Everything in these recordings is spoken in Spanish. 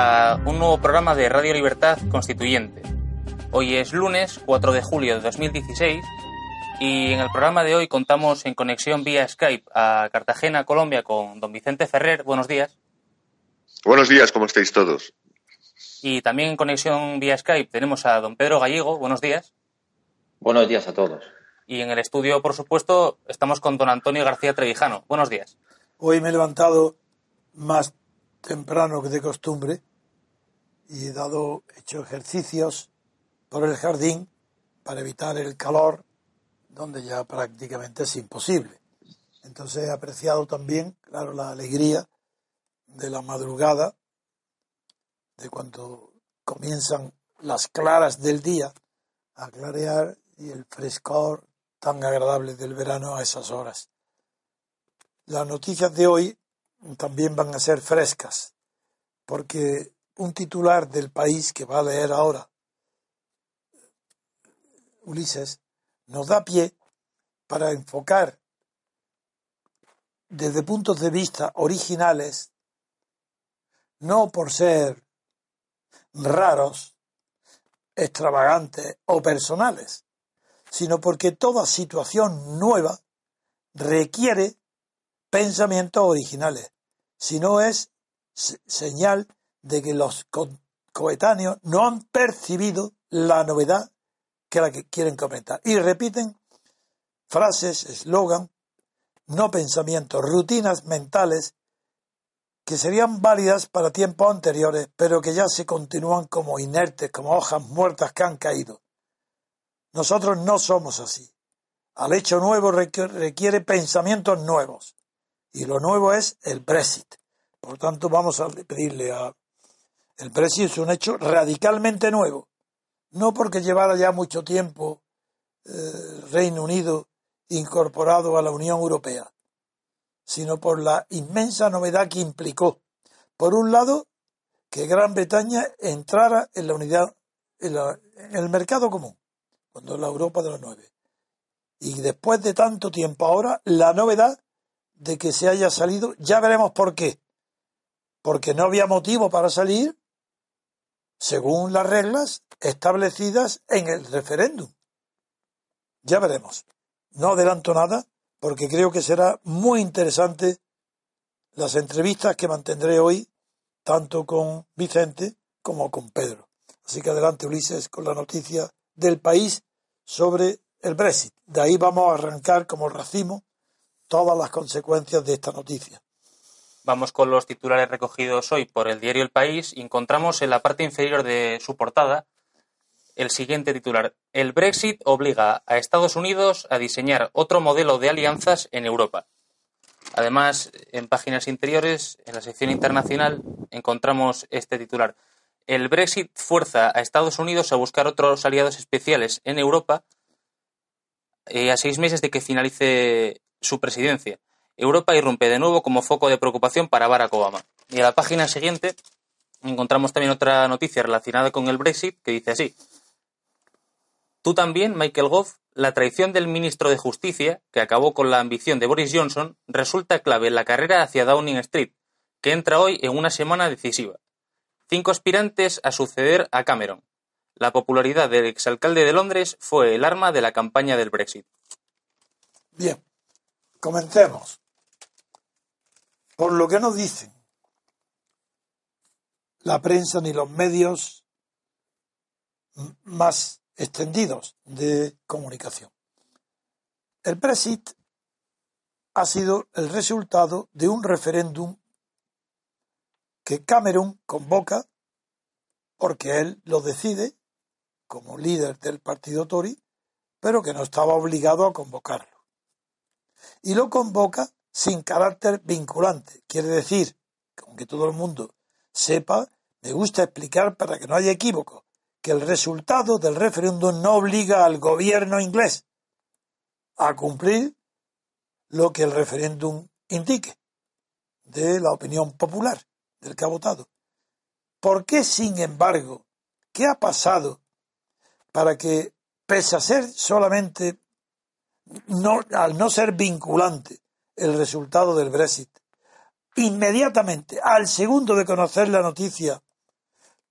A un nuevo programa de Radio Libertad Constituyente. Hoy es lunes 4 de julio de 2016 y en el programa de hoy contamos en conexión vía Skype a Cartagena, Colombia, con don Vicente Ferrer. Buenos días. Buenos días, ¿cómo estáis todos? Y también en conexión vía Skype tenemos a don Pedro Gallego. Buenos días. Buenos días a todos. Y en el estudio, por supuesto, estamos con don Antonio García Trevijano. Buenos días. Hoy me he levantado más temprano que de costumbre y he dado, hecho ejercicios por el jardín para evitar el calor, donde ya prácticamente es imposible. Entonces he apreciado también, claro, la alegría de la madrugada, de cuando comienzan las claras del día a clarear y el frescor tan agradable del verano a esas horas. Las noticias de hoy también van a ser frescas, porque un titular del país que va a leer ahora Ulises nos da pie para enfocar desde puntos de vista originales, no por ser raros, extravagantes o personales, sino porque toda situación nueva requiere pensamientos originales. Si no es señal de que los coetáneos no han percibido la novedad que la que quieren comentar. Y repiten frases, eslogan, no pensamientos, rutinas mentales que serían válidas para tiempos anteriores, pero que ya se continúan como inertes, como hojas muertas que han caído. Nosotros no somos así. Al hecho nuevo requiere pensamientos nuevos. Y lo nuevo es el Brexit. Por tanto, vamos a pedirle a... El Brexit es un hecho radicalmente nuevo. No porque llevara ya mucho tiempo eh, Reino Unido incorporado a la Unión Europea, sino por la inmensa novedad que implicó. Por un lado, que Gran Bretaña entrara en la unidad, en, en el mercado común, cuando la Europa de los nueve. Y después de tanto tiempo ahora, la novedad de que se haya salido, ya veremos por qué. Porque no había motivo para salir según las reglas establecidas en el referéndum. Ya veremos. No adelanto nada porque creo que será muy interesante las entrevistas que mantendré hoy, tanto con Vicente como con Pedro. Así que adelante, Ulises, con la noticia del país sobre el Brexit. De ahí vamos a arrancar como racimo todas las consecuencias de esta noticia. Vamos con los titulares recogidos hoy por el diario El País encontramos en la parte inferior de su portada el siguiente titular. El Brexit obliga a Estados Unidos a diseñar otro modelo de alianzas en Europa. Además, en páginas interiores, en la sección internacional, encontramos este titular. El Brexit fuerza a Estados Unidos a buscar otros aliados especiales en Europa eh, a seis meses de que finalice su presidencia. Europa irrumpe de nuevo como foco de preocupación para Barack Obama. Y en la página siguiente encontramos también otra noticia relacionada con el Brexit que dice así. Tú también, Michael Gove, la traición del ministro de Justicia, que acabó con la ambición de Boris Johnson, resulta clave en la carrera hacia Downing Street, que entra hoy en una semana decisiva. Cinco aspirantes a suceder a Cameron. La popularidad del exalcalde de Londres fue el arma de la campaña del Brexit. Bien, comencemos por lo que nos dicen la prensa ni los medios más extendidos de comunicación. El Brexit ha sido el resultado de un referéndum que Cameron convoca porque él lo decide como líder del partido Tory, pero que no estaba obligado a convocarlo. Y lo convoca sin carácter vinculante. Quiere decir, aunque todo el mundo sepa, me gusta explicar para que no haya equívoco, que el resultado del referéndum no obliga al gobierno inglés a cumplir lo que el referéndum indique de la opinión popular del que ha votado. ¿Por qué, sin embargo, qué ha pasado para que, pese a ser solamente, no, al no ser vinculante el resultado del Brexit, inmediatamente, al segundo de conocer la noticia,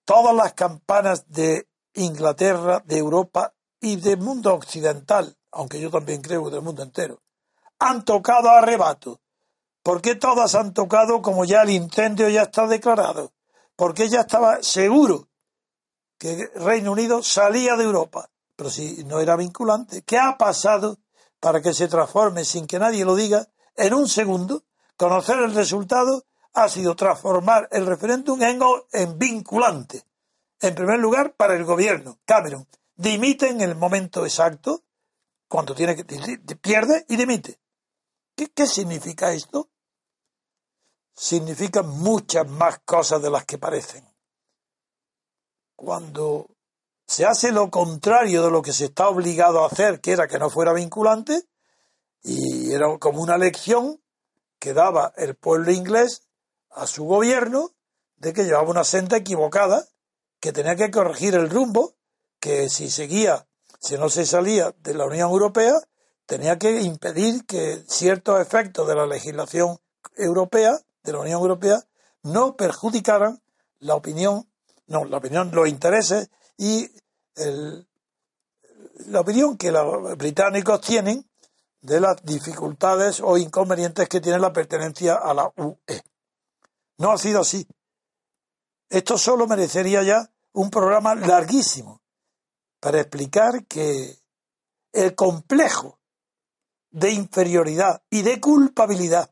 todas las campanas de Inglaterra, de Europa y del mundo occidental, aunque yo también creo del mundo entero, han tocado a arrebato. ¿Por qué todas han tocado como ya el incendio ya está declarado? Porque ya estaba seguro que Reino Unido salía de Europa. Pero si no era vinculante, ¿qué ha pasado para que se transforme sin que nadie lo diga en un segundo? Conocer el resultado ha sido transformar el referéndum en, en vinculante. En primer lugar, para el gobierno, Cameron, dimite en el momento exacto, cuando tiene que pierde y dimite. ¿Qué, ¿Qué significa esto? Significa muchas más cosas de las que parecen. Cuando se hace lo contrario de lo que se está obligado a hacer, que era que no fuera vinculante, y era como una lección que daba el pueblo inglés a su gobierno de que llevaba una senda equivocada, que tenía que corregir el rumbo, que si seguía, si no se salía de la Unión Europea, tenía que impedir que ciertos efectos de la legislación europea, de la Unión Europea, no perjudicaran la opinión, no, la opinión, los intereses y el, la opinión que los británicos tienen de las dificultades o inconvenientes que tiene la pertenencia a la UE. No ha sido así. Esto solo merecería ya un programa larguísimo para explicar que el complejo de inferioridad y de culpabilidad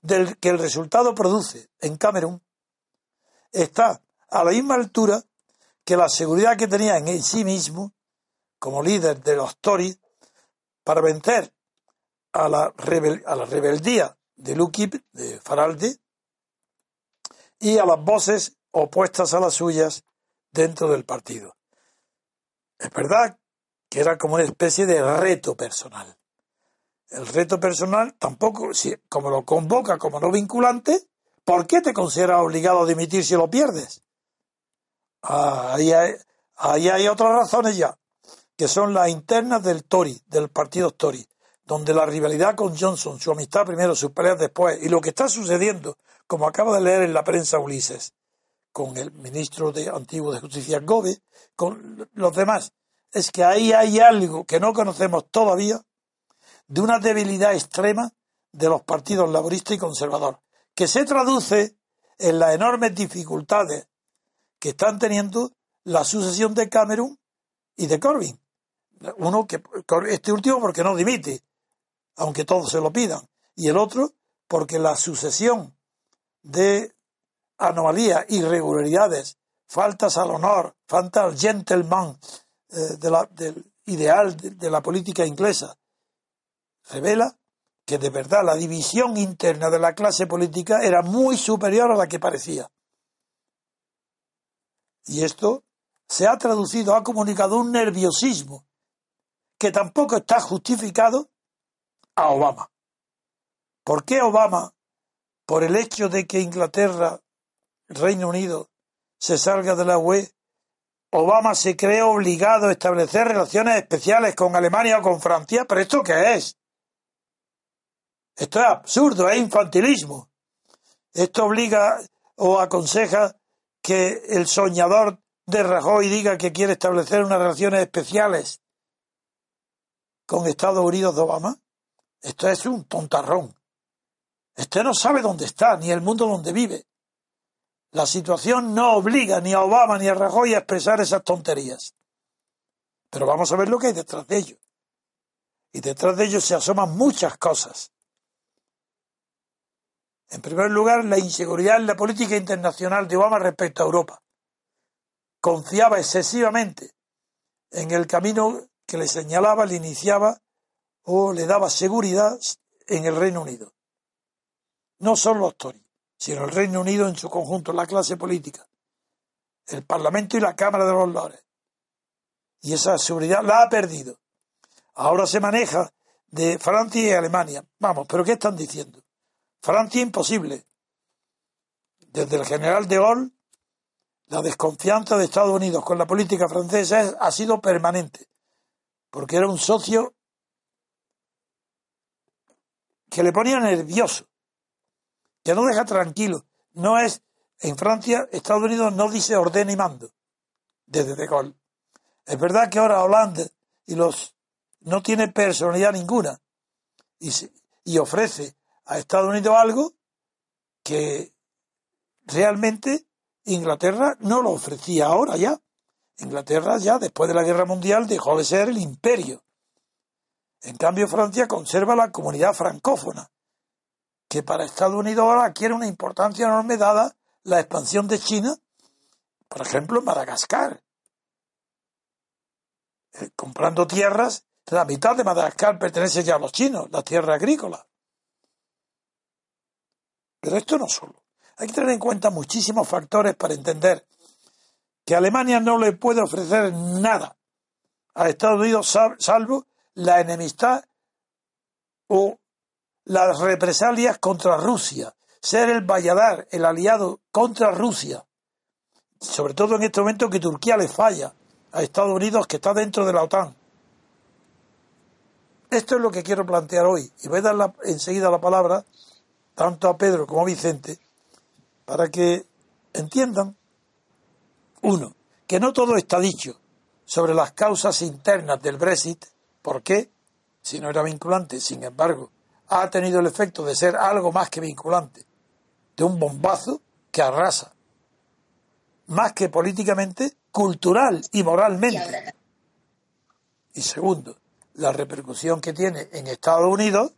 del que el resultado produce en Camerún está a la misma altura que la seguridad que tenía en sí mismo como líder de los Tories para vencer a la, a la rebeldía de UKIP, de Faralde, y a las voces opuestas a las suyas dentro del partido. Es verdad que era como una especie de reto personal. El reto personal tampoco, si, como lo convoca como no vinculante, ¿por qué te consideras obligado a dimitir si lo pierdes? ahí, hay, ahí hay otras razones ya, que son las internas del Tory, del partido Tory, donde la rivalidad con Johnson, su amistad primero, sus peleas después, y lo que está sucediendo, como acaba de leer en la prensa Ulises, con el ministro de antiguo de Justicia Gobe, con los demás, es que ahí hay algo que no conocemos todavía de una debilidad extrema de los partidos laborista y conservador, que se traduce en las enormes dificultades que están teniendo la sucesión de Cameron y de Corbyn. Uno que este último porque no dimite, aunque todos se lo pidan, y el otro porque la sucesión de anomalías, irregularidades, faltas al honor, falta al gentleman eh, del ideal de, la política inglesa, revela que de verdad la división interna de la clase política era muy superior a la que parecía. Y esto se ha traducido, ha comunicado un nerviosismo que tampoco está justificado a Obama. ¿Por qué Obama, por el hecho de que Inglaterra Reino Unido se salga de la UE, Obama se cree obligado a establecer relaciones especiales con Alemania o con Francia. ¿Pero esto qué es? Esto es absurdo, es infantilismo. Esto obliga o aconseja que el soñador de Rajoy diga que quiere establecer unas relaciones especiales con Estados Unidos de Obama. Esto es un tontarrón. Este no sabe dónde está, ni el mundo donde vive. La situación no obliga ni a Obama ni a Rajoy a expresar esas tonterías. Pero vamos a ver lo que hay detrás de ello. Y detrás de ello se asoman muchas cosas. En primer lugar, la inseguridad en la política internacional de Obama respecto a Europa. confiaba excesivamente en el camino que le señalaba, le iniciaba o le daba seguridad en el Reino Unido. No solo los Tories, sino el Reino Unido en su conjunto, la clase política, el Parlamento y la Cámara de los Lores. Y esa seguridad la ha perdido. Ahora se maneja de Francia y Alemania. Vamos, pero ¿qué están diciendo? Francia imposible. Desde el general de Gaulle, la desconfianza de Estados Unidos con la política francesa ha sido permanente, porque era un socio que le ponía nervioso, que no deja tranquilo. No es, en Francia, Estados Unidos no dice orden y mando, desde De Gaulle. Es verdad que ahora Holanda y los no tiene personalidad ninguna y, y ofrece a Estados Unidos algo que realmente Inglaterra no lo ofrecía ahora ya. Inglaterra ya después de la guerra mundial dejó de ser el imperio. En cambio Francia conserva la comunidad francófona, que para Estados Unidos ahora adquiere una importancia enorme dada la expansión de China, por ejemplo en Madagascar, eh, comprando tierras la mitad de Madagascar pertenece ya a los chinos, la tierra agrícola. Pero esto no solo. Hay que tener en cuenta muchísimos factores para entender que Alemania no le puede ofrecer nada a Estados Unidos salvo la enemistad o las represalias contra Rusia, ser el valladar, el aliado contra Rusia, sobre todo en este momento que Turquía le falla a Estados Unidos que está dentro de la OTAN. Esto es lo que quiero plantear hoy y voy a dar enseguida la palabra tanto a Pedro como a Vicente para que entiendan, uno, que no todo está dicho sobre las causas internas del Brexit, ¿por qué? Si no era vinculante, sin embargo, ha tenido el efecto de ser algo más que vinculante, de un bombazo que arrasa, más que políticamente, cultural y moralmente. Y segundo, la repercusión que tiene en Estados Unidos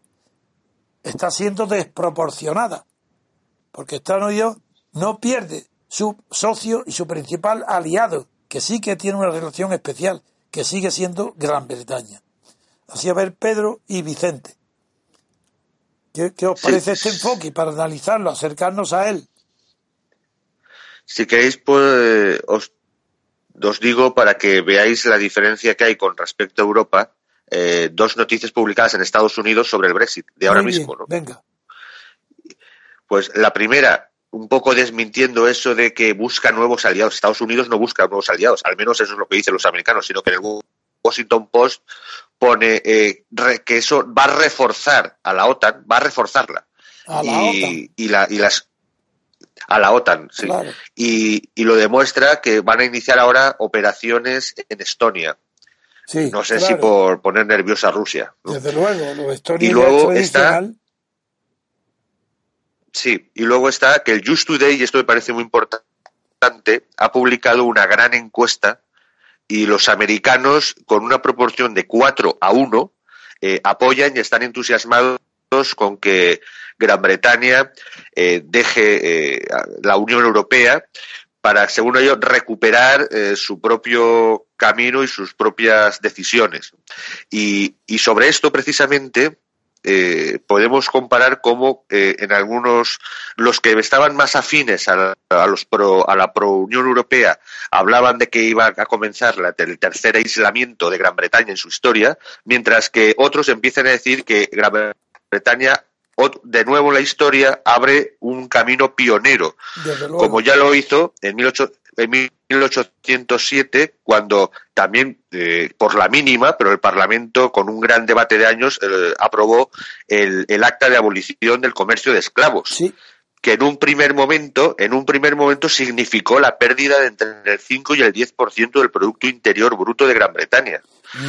está siendo desproporcionada, porque Estados Unidos no pierde su socio y su principal aliado, que sí que tiene una relación especial, que sigue siendo Gran Bretaña. Así a ver, Pedro y Vicente. ¿Qué, os parece este enfoque para analizarlo, acercarnos a él? Si queréis, pues os, os digo para que veáis la diferencia que hay con respecto a Europa eh, dos noticias publicadas en Estados Unidos sobre el Brexit, de ahora mismo. ¿no? Venga. Pues la primera, un poco desmintiendo eso de que busca nuevos aliados. Estados Unidos no busca nuevos aliados, al menos eso es lo que dicen los americanos, sino que en el Washington Post pone eh, que eso va a reforzar a la OTAN, va a reforzarla. A la y, OTAN. y, la, y las a la OTAN, sí. Y, y, lo demuestra que van a iniciar ahora operaciones en Estonia no sé si por poner nerviosa a Rusia. Desde luego, lo y luego está Sí, y luego está que el Just Today, y esto me parece muy importante, ha publicado una gran encuesta y los americanos, con una proporción de 4 a 1, eh, apoyan y están entusiasmados con que Gran Bretaña eh, deje eh, la Unión Europea para, según ellos, recuperar eh, su propio camino y sus propias decisiones. Y, y sobre esto, precisamente, eh, podemos comparar cómo eh, en algunos los que estaban más afines a, a los pro, a la pro Unión Europea hablaban de que iba a comenzar la, el tercer aislamiento de Gran Bretaña en su historia, mientras que otros empiezan a decir que Gran Bretaña de nuevo la historia abre un camino pionero, como ya lo hizo en, 1807, cuando también eh, por la mínima, pero el Parlamento con un gran debate de años eh, aprobó el, el, acta de abolición del comercio de esclavos. que en un primer momento, en un primer momento significó la pérdida de entre el 5 y el 10% del producto interior bruto de Gran Bretaña.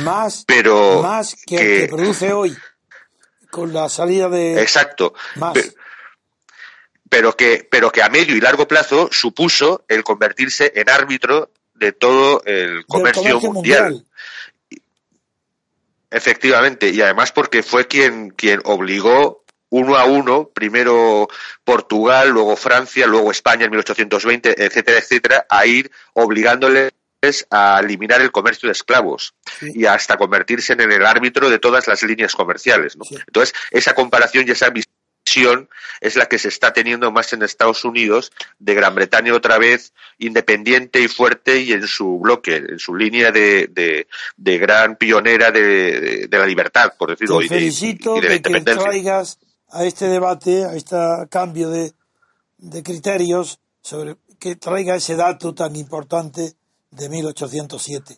Más, pero más que, que, que produce hoy con la salida de exacto más. pero que pero que a medio y largo plazo supuso el convertirse en árbitro de todo el comercio, comercio mundial. mundial. efectivamente y además porque fue quien quien obligó uno a uno, primero Portugal, luego Francia, luego España en 1820, etcétera, etcétera, a ir obligándoles a eliminar el comercio de esclavos y hasta convertirse en el árbitro de todas las líneas comerciales. Entonces, esa comparación y esa visión es la que se está teniendo más en Estados Unidos de Gran Bretaña otra vez independiente y fuerte y en su bloque, en su línea de, de, gran pionera de, la libertad, por decirlo. Te felicito de, que traigas a este debate, a este cambio de, de criterios, sobre que traiga ese dato tan importante de 1807.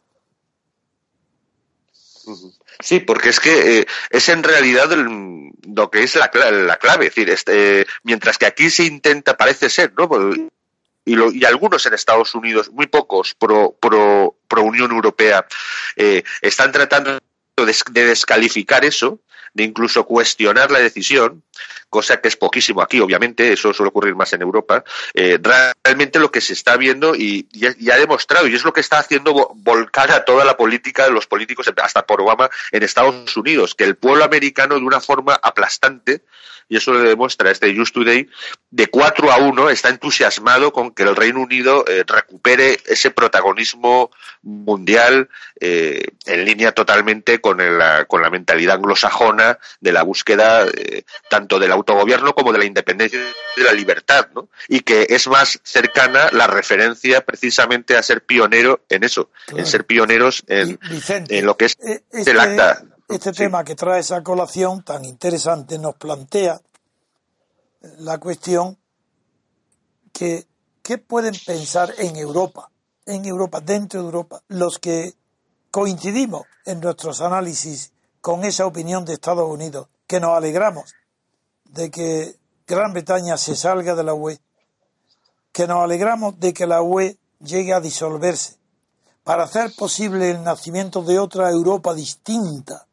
Sí, porque es que eh, es en realidad lo que es la, la clave. Es decir, este, mientras que aquí se intenta, parece ser, ¿no? Pues, y, lo, y algunos en Estados Unidos, muy pocos pro, pro, pro Unión Europea, eh, están tratando de descalificar eso, de incluso cuestionar la decisión, cosa que es poquísimo aquí, obviamente, eso suele ocurrir más en Europa, eh, realmente lo que se está viendo y, ha demostrado, y es lo que está haciendo volcar a toda la política de los políticos, hasta por Obama, en Estados Unidos, que el pueblo americano de una forma aplastante y eso le demuestra este Just Today, de 4 a 1 está entusiasmado con que el Reino Unido eh, recupere ese protagonismo mundial eh, en línea totalmente con, el, con la mentalidad anglosajona de la búsqueda eh, tanto del autogobierno como de la independencia y de la libertad, ¿no? Y que es más cercana la referencia precisamente a ser pionero en eso, en ser pioneros en, en lo que es este, el acta este tema que trae esa colación tan interesante nos plantea la cuestión que ¿qué pueden pensar en Europa, en Europa, dentro de Europa, los que coincidimos en nuestros análisis con esa opinión de Estados Unidos, que nos alegramos de que Gran Bretaña se salga de la UE, que nos alegramos de que la UE llegue a disolverse, para hacer posible el nacimiento de otra Europa distinta,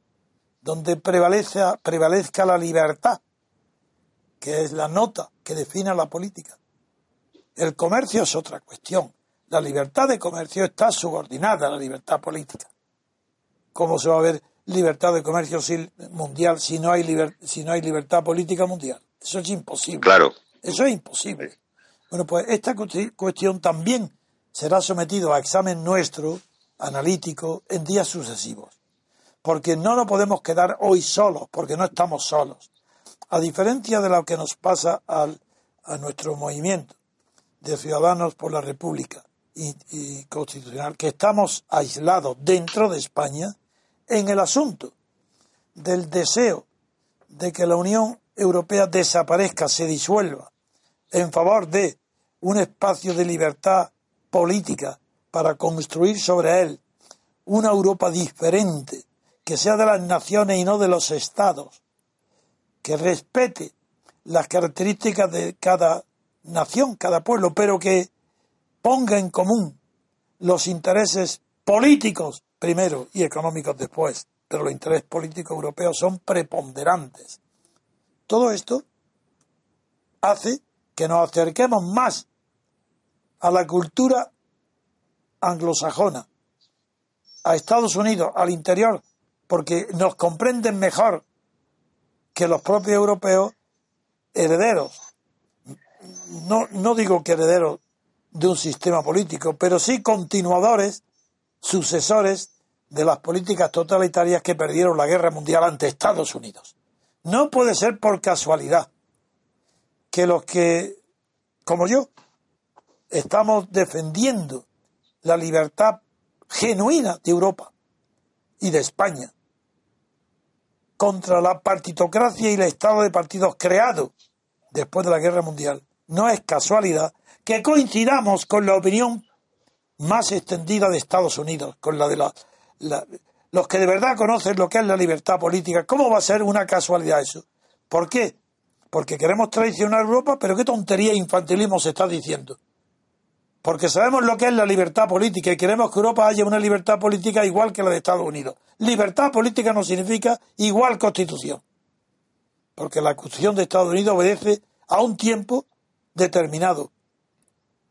donde prevalezca, prevalezca la libertad, que es la nota que define la política. El comercio es otra cuestión. La libertad de comercio está subordinada a la libertad política. ¿Cómo se va a ver libertad de comercio mundial si no hay, si no hay libertad política mundial? Eso es imposible. Claro. Eso es imposible. Bueno, pues esta cuestión también será sometido a examen nuestro, analítico, en días sucesivos porque no nos podemos quedar hoy solos, porque no estamos solos. A diferencia de lo que nos pasa al, a nuestro movimiento de Ciudadanos por la República y, Constitucional, que estamos aislados dentro de España en el asunto del deseo de que la Unión Europea desaparezca, se disuelva, en favor de un espacio de libertad política para construir sobre él una Europa diferente, que sea de las naciones y no de los estados, que respete las características de cada nación, cada pueblo, pero que ponga en común los intereses políticos primero y económicos después, pero los intereses políticos europeos son preponderantes. Todo esto hace que nos acerquemos más a la cultura anglosajona, a Estados Unidos, al interior porque nos comprenden mejor que los propios europeos herederos. No, no digo que herederos de un sistema político, pero sí continuadores, sucesores de las políticas totalitarias que perdieron la guerra mundial ante Estados Unidos. No puede ser por casualidad que los que, como yo, estamos defendiendo la libertad genuina de Europa y de España, contra la partitocracia y el estado de partidos creado después de la Guerra Mundial. No es casualidad que coincidamos con la opinión más extendida de Estados Unidos, con la de los que de verdad conocen lo que es la libertad política. ¿Cómo va a ser una casualidad eso? ¿Por qué? Porque queremos traicionar a Europa, pero qué tontería e infantilismo se está diciendo porque sabemos lo que es la libertad política y queremos que Europa haya una libertad política igual que la de Estados Unidos. Libertad política no significa igual constitución, porque la constitución de Estados Unidos obedece a un tiempo determinado.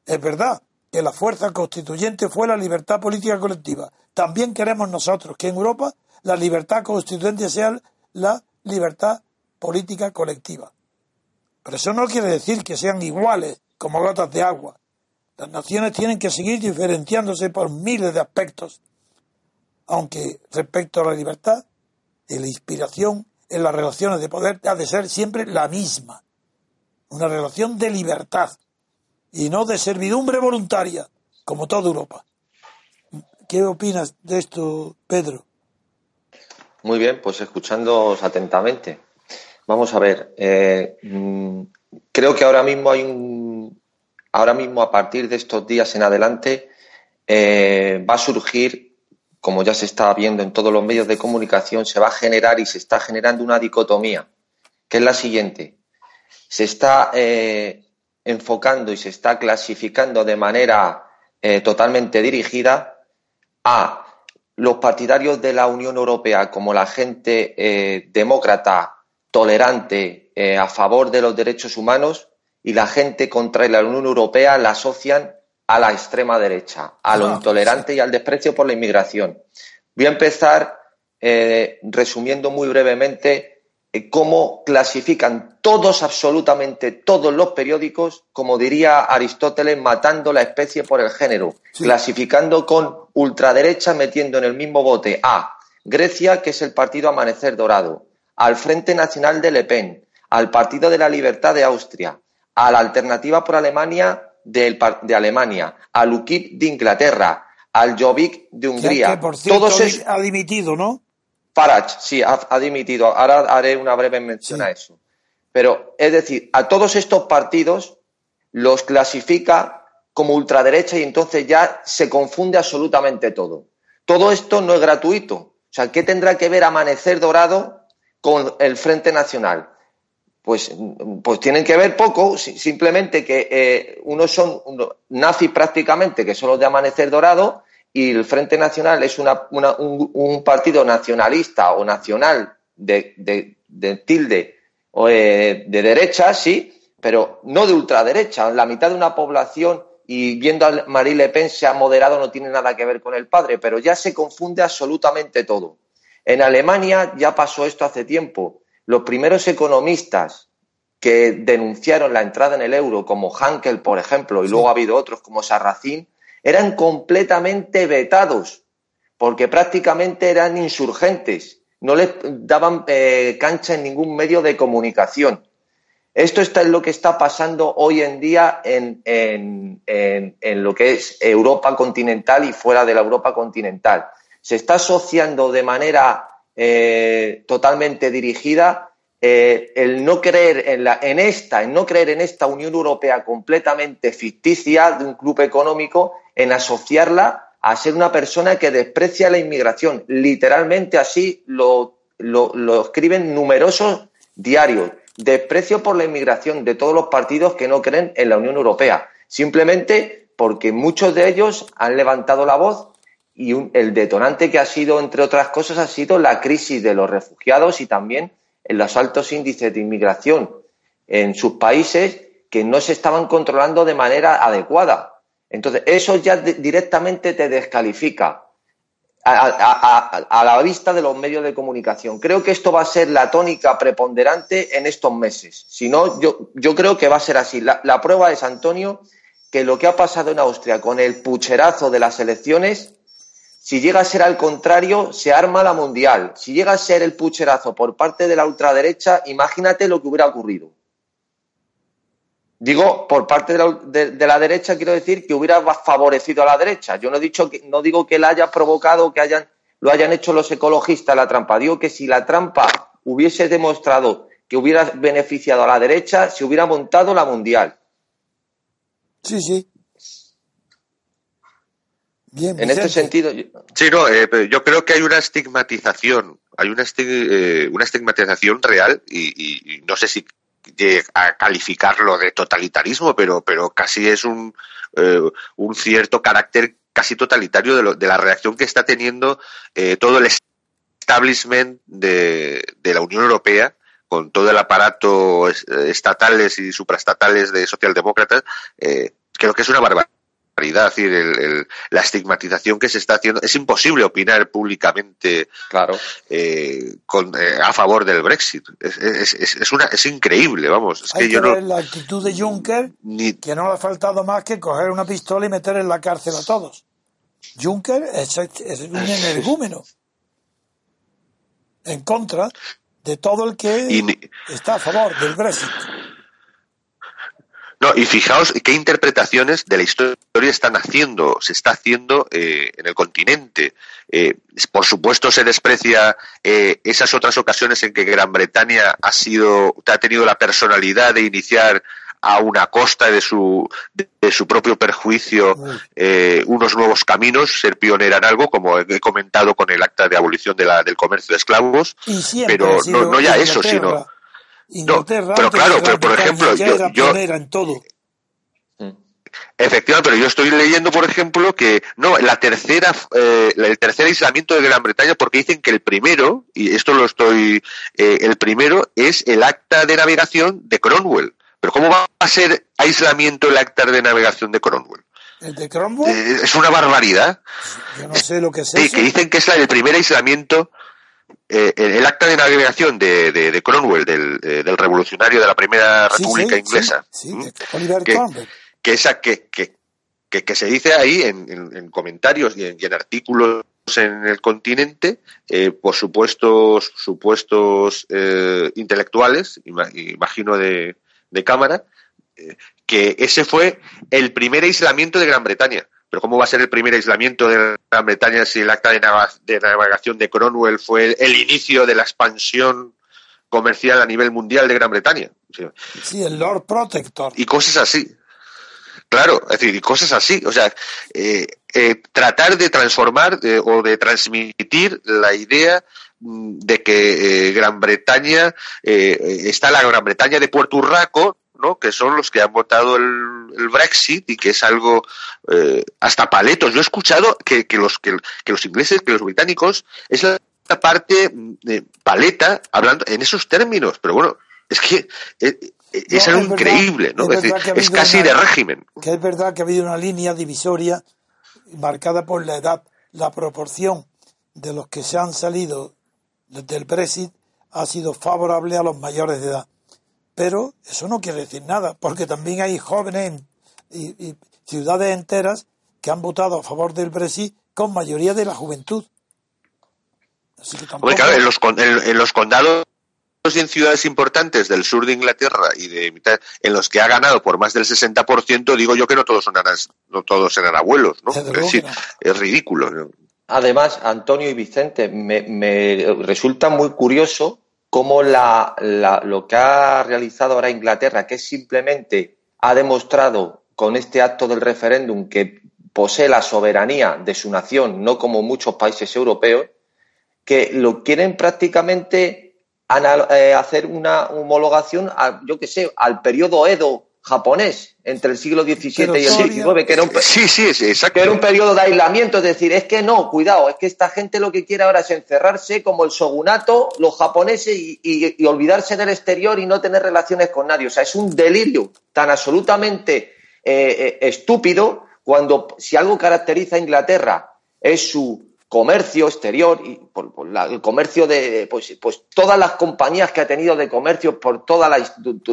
Es verdad que la fuerza constituyente fue la libertad política colectiva. También queremos nosotros que en Europa la libertad constituyente sea la libertad política colectiva. Pero eso no quiere decir que sean iguales como gotas de agua. Las naciones tienen que seguir diferenciándose por miles de aspectos, aunque respecto a la libertad y la inspiración en las relaciones de poder ha de ser siempre la misma. Una relación de libertad y no de servidumbre voluntaria, como toda Europa. ¿Qué opinas de esto, Pedro? Muy bien, pues escuchándoos atentamente. Vamos a ver, eh, mm, creo que ahora mismo hay un, ahora mismo a partir de estos días en adelante eh, va a surgir, como ya se está viendo en todos los medios de comunicación, se va a generar y se está generando una dicotomía, que es la siguiente. Se está eh, enfocando y se está clasificando de manera totalmente dirigida a los partidarios de la Unión Europea como la gente demócrata tolerante eh, a favor de los derechos humanos y la gente contra la Unión Europea la asocian a la extrema derecha, a lo ah, intolerante y al desprecio por la inmigración. Voy a empezar eh, resumiendo muy brevemente eh, cómo clasifican todos, absolutamente todos los periódicos, como diría Aristóteles, matando la especie por el género, clasificando con ultraderecha, metiendo en el mismo bote a Grecia, que es el partido Amanecer Dorado, al Frente Nacional de Le Pen, al Partido de la Libertad de Austria, a la Alternativa por Alemania de, Alemania, al UKIP de Inglaterra, al Jobbik de Hungría. por cierto, Todos ha dimitido, ¿no? Farage, sí, ha, dimitido. Ahora haré una breve mención a eso. Pero, es decir, a todos estos partidos los clasifica como ultraderecha y entonces ya se confunde absolutamente todo. Todo esto no es gratuito. O sea, ¿qué tendrá que ver Amanecer Dorado con el Frente Nacional? Pues, pues tienen que ver poco, simplemente que eh, unos son nazis prácticamente, que son los de Amanecer Dorado, y el Frente Nacional es un, partido nacionalista o nacional de, tilde o eh, de derecha, sí, pero no de ultraderecha. La mitad de una población y viendo a Marie Le Pen se ha moderado no tiene nada que ver con el padre, pero ya se confunde absolutamente todo. En Alemania ya pasó esto hace tiempo. Los primeros economistas que denunciaron la entrada en el euro, como Hankel, por ejemplo, y luego ha habido otros como Sarracín, eran completamente vetados, porque prácticamente eran insurgentes, no les daban eh, cancha en ningún medio de comunicación. Esto está en lo que está pasando hoy en día en, en lo que es Europa continental y fuera de la Europa continental. Se está asociando de manera eh, totalmente dirigida eh, el no creer en, la, en esta, en no creer en esta Unión Europea completamente ficticia de un club económico, en asociarla a ser una persona que desprecia la inmigración. Literalmente así lo, lo escriben numerosos diarios. Desprecio por la inmigración de todos los partidos que no creen en la Unión Europea. Simplemente porque muchos de ellos han levantado la voz y el detonante que ha sido, entre otras cosas, ha sido la crisis de los refugiados y también los altos índices de inmigración en sus países que no se estaban controlando de manera adecuada. Entonces, eso ya directamente te descalifica a, la vista de los medios de comunicación. Creo que esto va a ser la tónica preponderante en estos meses. Si no, yo, yo creo que va a ser así. La prueba es, Antonio, que lo que ha pasado en Austria con el pucherazo de las elecciones si llega a ser al contrario, se arma la mundial. Si llega a ser el pucherazo por parte de la ultraderecha, imagínate lo que hubiera ocurrido. Digo, por parte de la, derecha, quiero decir que hubiera favorecido a la derecha. Yo no he dicho que, no digo que la haya provocado, que hayan, lo hayan hecho los ecologistas la trampa. Digo que si la trampa hubiese demostrado que hubiera beneficiado a la derecha, se hubiera montado la mundial. Sí, sí en este sentido. Sí, no, eh, yo creo que hay una estigmatización, hay una, eh, una estigmatización real y, no sé si a calificarlo de totalitarismo, pero, pero casi es un, eh, un cierto carácter casi totalitario de, lo, de la reacción que está teniendo todo el establishment de, de la Unión Europea con todo el aparato estatales y supraestatales de socialdemócratas, creo que es una barbaridad es decir, el- el- la estigmatización que se está haciendo. Es imposible opinar públicamente Claro. eh, con, eh, a favor del Brexit. Es, es, es, es una, es increíble, vamos. Es Hay que que yo no. ver la actitud de Juncker, Ni, que no le ha faltado más que coger una pistola y meter en la cárcel a todos. Juncker es, es un energúmeno en contra de todo el que y ni- está a favor del Brexit. No, y fijaos qué interpretaciones de la historia están haciendo, se está haciendo eh, en el continente. Eh, por supuesto, se desprecia eh, esas otras ocasiones en que Gran Bretaña ha sido, ha tenido la personalidad de iniciar a una costa de su, de, su propio perjuicio eh, unos nuevos caminos, ser pionera en algo, como he comentado con el acta de abolición de la, del comercio de esclavos. Pero no- no ya eso, sino- Inglaterra, pero antes claro, pero por ejemplo, yo- era yo- en todo. Efectivamente, pero yo estoy leyendo, por ejemplo, que no, la tercera, eh, el tercer aislamiento de Gran Bretaña, porque dicen que el primero, y esto lo estoy, eh, el primero es el acta de navegación de Cromwell. Pero ¿cómo va a ser aislamiento el acta de navegación de Cromwell? El de Cromwell, Eh, es una barbaridad. yo no sé lo que es Sí, eso. que dicen que es el primer aislamiento, eh, el, el acta de navegación de, de, de Cromwell, del, eh, del revolucionario de la Primera Sí, República sí, Inglesa. Que- Cromwell. que esa que, que, que, que se dice ahí en, en- en comentarios y en, y en artículos en el continente eh, por supuestos supuestos eh, intelectuales ima- imagino de, de cámara eh, que ese fue el primer aislamiento de Gran Bretaña pero cómo va a ser el primer aislamiento de Gran Bretaña si el acta de, navegación de Cromwell fue el, el inicio de la expansión comercial a nivel mundial de Gran Bretaña Sí, el Lord Protector. y cosas así. Claro, es decir, cosas así. O sea, eh, eh, tratar de transformar eh, o de transmitir la idea mm, de que eh, Gran Bretaña eh, está la Gran Bretaña de Puerto Urraco, ¿no? que son los que han votado el, el Brexit y que es algo eh, hasta paletos. Yo he escuchado que, que los que, que los ingleses, que los británicos es la parte de paleta hablando en esos términos, pero bueno, es que eh, es No, algo verdad, increíble, ¿no? es decir, es casi una- de régimen. que es verdad que ha habido una línea divisoria marcada por la edad. La proporción de los que se han salido del Brexit ha sido favorable a los mayores de edad. Pero eso no quiere decir nada, porque también hay jóvenes en- y, y ciudades enteras que han votado a favor del Brexit con mayoría de la juventud. Así que tampoco... Hombre, claro, en los, en, en los condados y en ciudades importantes del sur de Inglaterra y de mitad, en los que ha ganado por más del 60%, digo yo que no todos son no todos serán abuelos, ¿no? Es decir, es ridículo. ¿no? Además, Antonio y Vicente, me, me resulta muy curioso cómo la, la- lo que ha realizado ahora Inglaterra, que simplemente ha demostrado con este acto del referéndum que posee la soberanía de su nación, no como muchos países europeos, que lo quieren prácticamente eh, hacer una homologación, a, yo qué sé, al periodo Edo japonés entre el siglo XVII Pero y el XIX, que era un, Sí, sí, es exacto. que era un periodo de aislamiento, es decir, es que no, cuidado, es que esta gente lo que quiere ahora es encerrarse como el shogunato, los japoneses y, y- y olvidarse del exterior y no tener relaciones con nadie. O sea, es un delirio tan absolutamente eh, eh, estúpido cuando si algo caracteriza a Inglaterra es su comercio exterior y por, la- el comercio de pues, pues todas las compañías que ha tenido de comercio por toda la,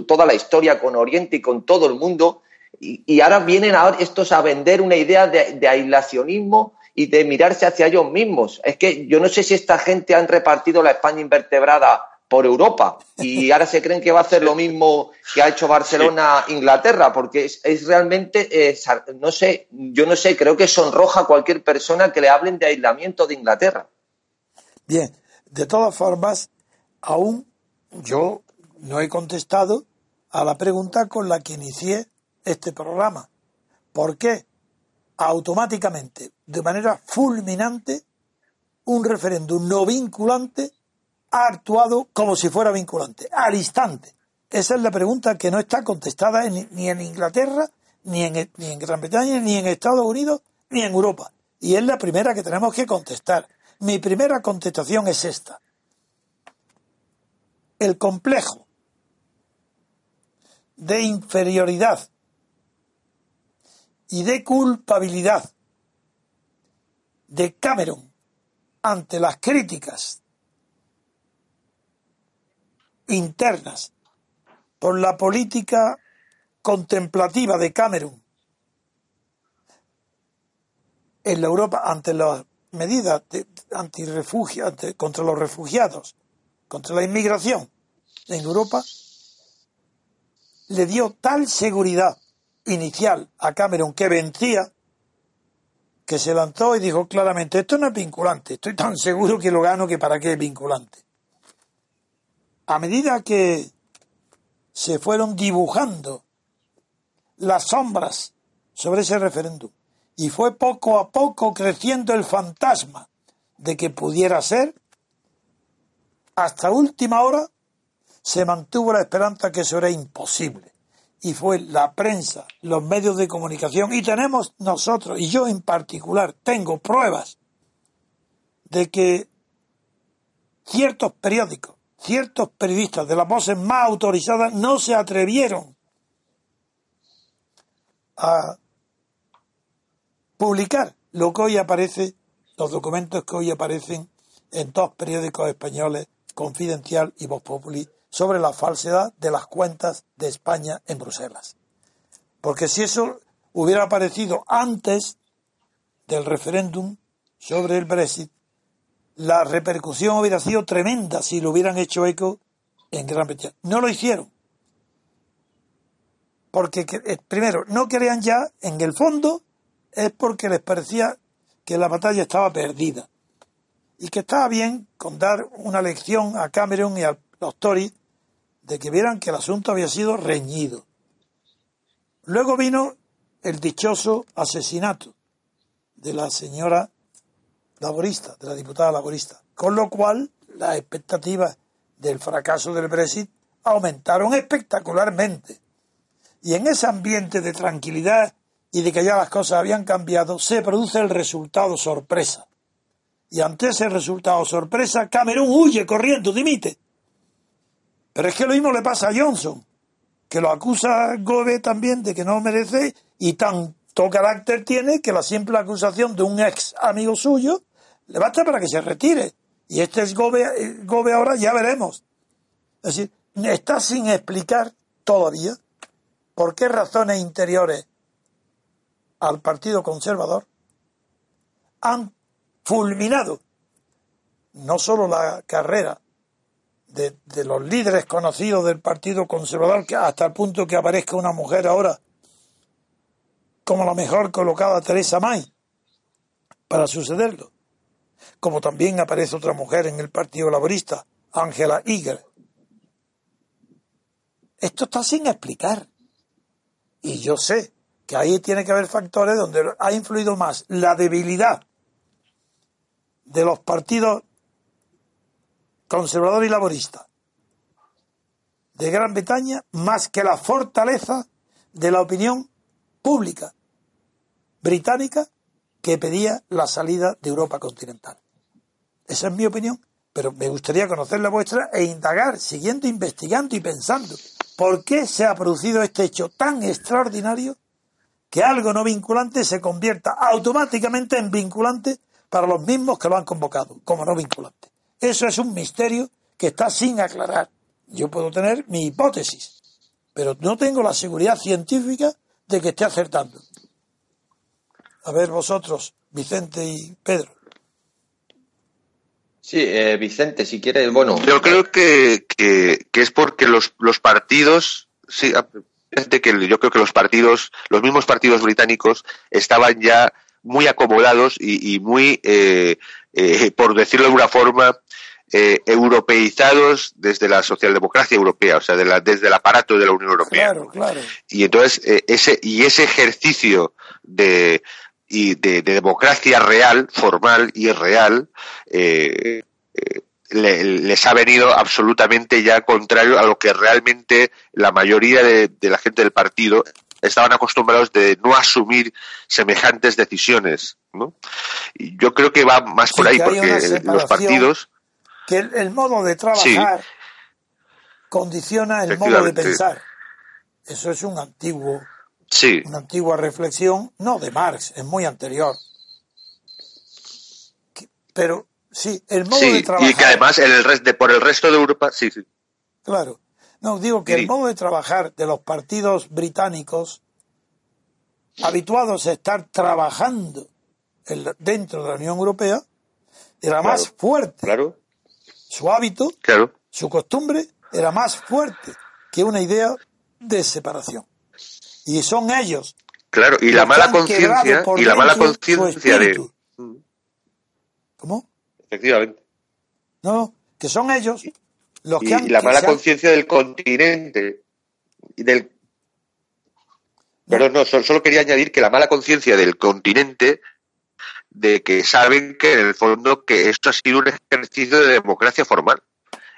toda la historia con Oriente y con todo el mundo y, y ahora vienen ahora estos a vender una idea de, de aislacionismo y de mirarse hacia ellos mismos. Es que yo no sé si esta gente han repartido la España invertebrada por Europa. Y ahora se creen que va a hacer lo mismo que ha hecho Barcelona Inglaterra porque es, es realmente eh, no sé yo no sé creo que sonroja a cualquier persona que le hablen de aislamiento de Inglaterra. Bien, de todas formas, aún yo no he contestado a la pregunta con la que inicié este programa. ¿Por qué automáticamente, de manera fulminante, un referéndum no vinculante ha actuado como si fuera vinculante, al instante? Esa es la pregunta que no está contestada ni en Inglaterra, ni en, ni en Gran Bretaña, ni en Estados Unidos, ni en Europa. Y es la primera que tenemos que contestar. Mi primera contestación es esta. El complejo de inferioridad y de culpabilidad de Cameron ante las críticas internas por la política contemplativa de Cameron en la Europa ante las medidas de contra los refugiados, contra la inmigración en Europa, le dio tal seguridad inicial a Cameron que vencía que se lanzó y dijo claramente, esto no es vinculante, estoy tan seguro que lo gano que para qué es vinculante. A medida que se fueron dibujando las sombras sobre ese referéndum y fue poco a poco creciendo el fantasma de que pudiera ser, hasta última hora se mantuvo la esperanza que eso era imposible. Y fue la prensa, los medios de comunicación, y tenemos nosotros, y yo en particular, tengo pruebas de que ciertos periódicos, ciertos periodistas de las voces más autorizadas no se atrevieron a publicar lo que hoy aparece, los documentos que hoy aparecen en dos periódicos españoles, Confidencial y Voz Populi, sobre la falsedad de las cuentas de España en Bruselas. Porque si eso hubiera aparecido antes del referéndum sobre el Brexit, la repercusión hubiera sido tremenda si lo hubieran hecho eco en Gran Bretaña. No lo hicieron. Porque, eh, primero, no creían ya, en el fondo, es porque les parecía que la batalla estaba perdida. Y que estaba bien con dar una lección a Cameron y a los Tories de que vieran que el asunto había sido reñido. Luego vino el dichoso asesinato de la señora laborista, de la diputada laborista, con lo cual las expectativas del fracaso del Brexit aumentaron espectacularmente. Y en ese ambiente de tranquilidad y de que ya las cosas habían cambiado, se produce el resultado sorpresa. Y ante ese resultado sorpresa, Camerún huye corriendo, dimite. Pero es que lo mismo le pasa a Johnson, que lo acusa Gobe también de que no merece y tanto carácter tiene que la simple acusación de un ex amigo suyo le basta para que se retire. Y este es Gobe, eh, Gobe ahora, ya veremos. Es decir, está sin explicar todavía por qué razones interiores al Partido Conservador han fulminado no solo la carrera de, los líderes conocidos del Partido Conservador, hasta el punto que aparezca una mujer ahora como la mejor colocada Teresa May para sucederlo. Como también aparece otra mujer en el Partido Laborista, Angela Eager. Esto está sin explicar. Y yo sé que ahí tiene que haber factores donde ha influido más la debilidad de los partidos conservador y laborista de Gran Bretaña más que la fortaleza de la opinión pública británica que pedía la salida de Europa continental. Esa es mi opinión, pero me gustaría conocer la vuestra e indagar, siguiendo investigando y pensando por qué se ha producido este hecho tan extraordinario que algo no vinculante se convierta automáticamente en vinculante para los mismos que lo han convocado, como no vinculante. Eso es un misterio que está sin aclarar. Yo puedo tener mi hipótesis, pero no tengo la seguridad científica de que esté acertando. A ver vosotros, Vicente y Pedro. Sí, eh, Vicente, si quieres, bueno. Yo creo que, es porque los, los partidos, sí, que yo creo que los partidos, los mismos partidos británicos estaban ya muy acomodados y, muy, eh, eh, por decirlo de una forma, eh, europeizados desde la socialdemocracia europea, o sea, desde el aparato de la Unión Europea. Claro, claro. Y entonces eh, ese y ese ejercicio de y de, democracia real, formal y real, eh, les ha venido absolutamente ya contrario a lo que realmente la mayoría de, la gente del partido estaban acostumbrados de no asumir semejantes decisiones, ¿no? Y yo creo que va más por ahí, porque los partidos que el, modo de trabajar condiciona el modo de pensar. Eso es un antiguo Sí. Una antigua reflexión, no de Marx, es muy anterior. Pero sí, el modo de trabajar. y que además en el de, por el resto de Europa, sí, sí. Claro. No, digo que el modo de trabajar de los partidos británicos, habituados a estar trabajando dentro de la Unión Europea, era más fuerte. Claro, Su hábito, claro. su costumbre, era más fuerte que una idea de separación. Y son ellos. Claro, y la mala conciencia, y la mala conciencia de... ¿Cómo? Efectivamente. No, que son ellos los que han y la mala conciencia del continente y del... Pero no, so- solo quería añadir que la mala conciencia del continente de que saben que en el fondo que esto ha sido un ejercicio de democracia formal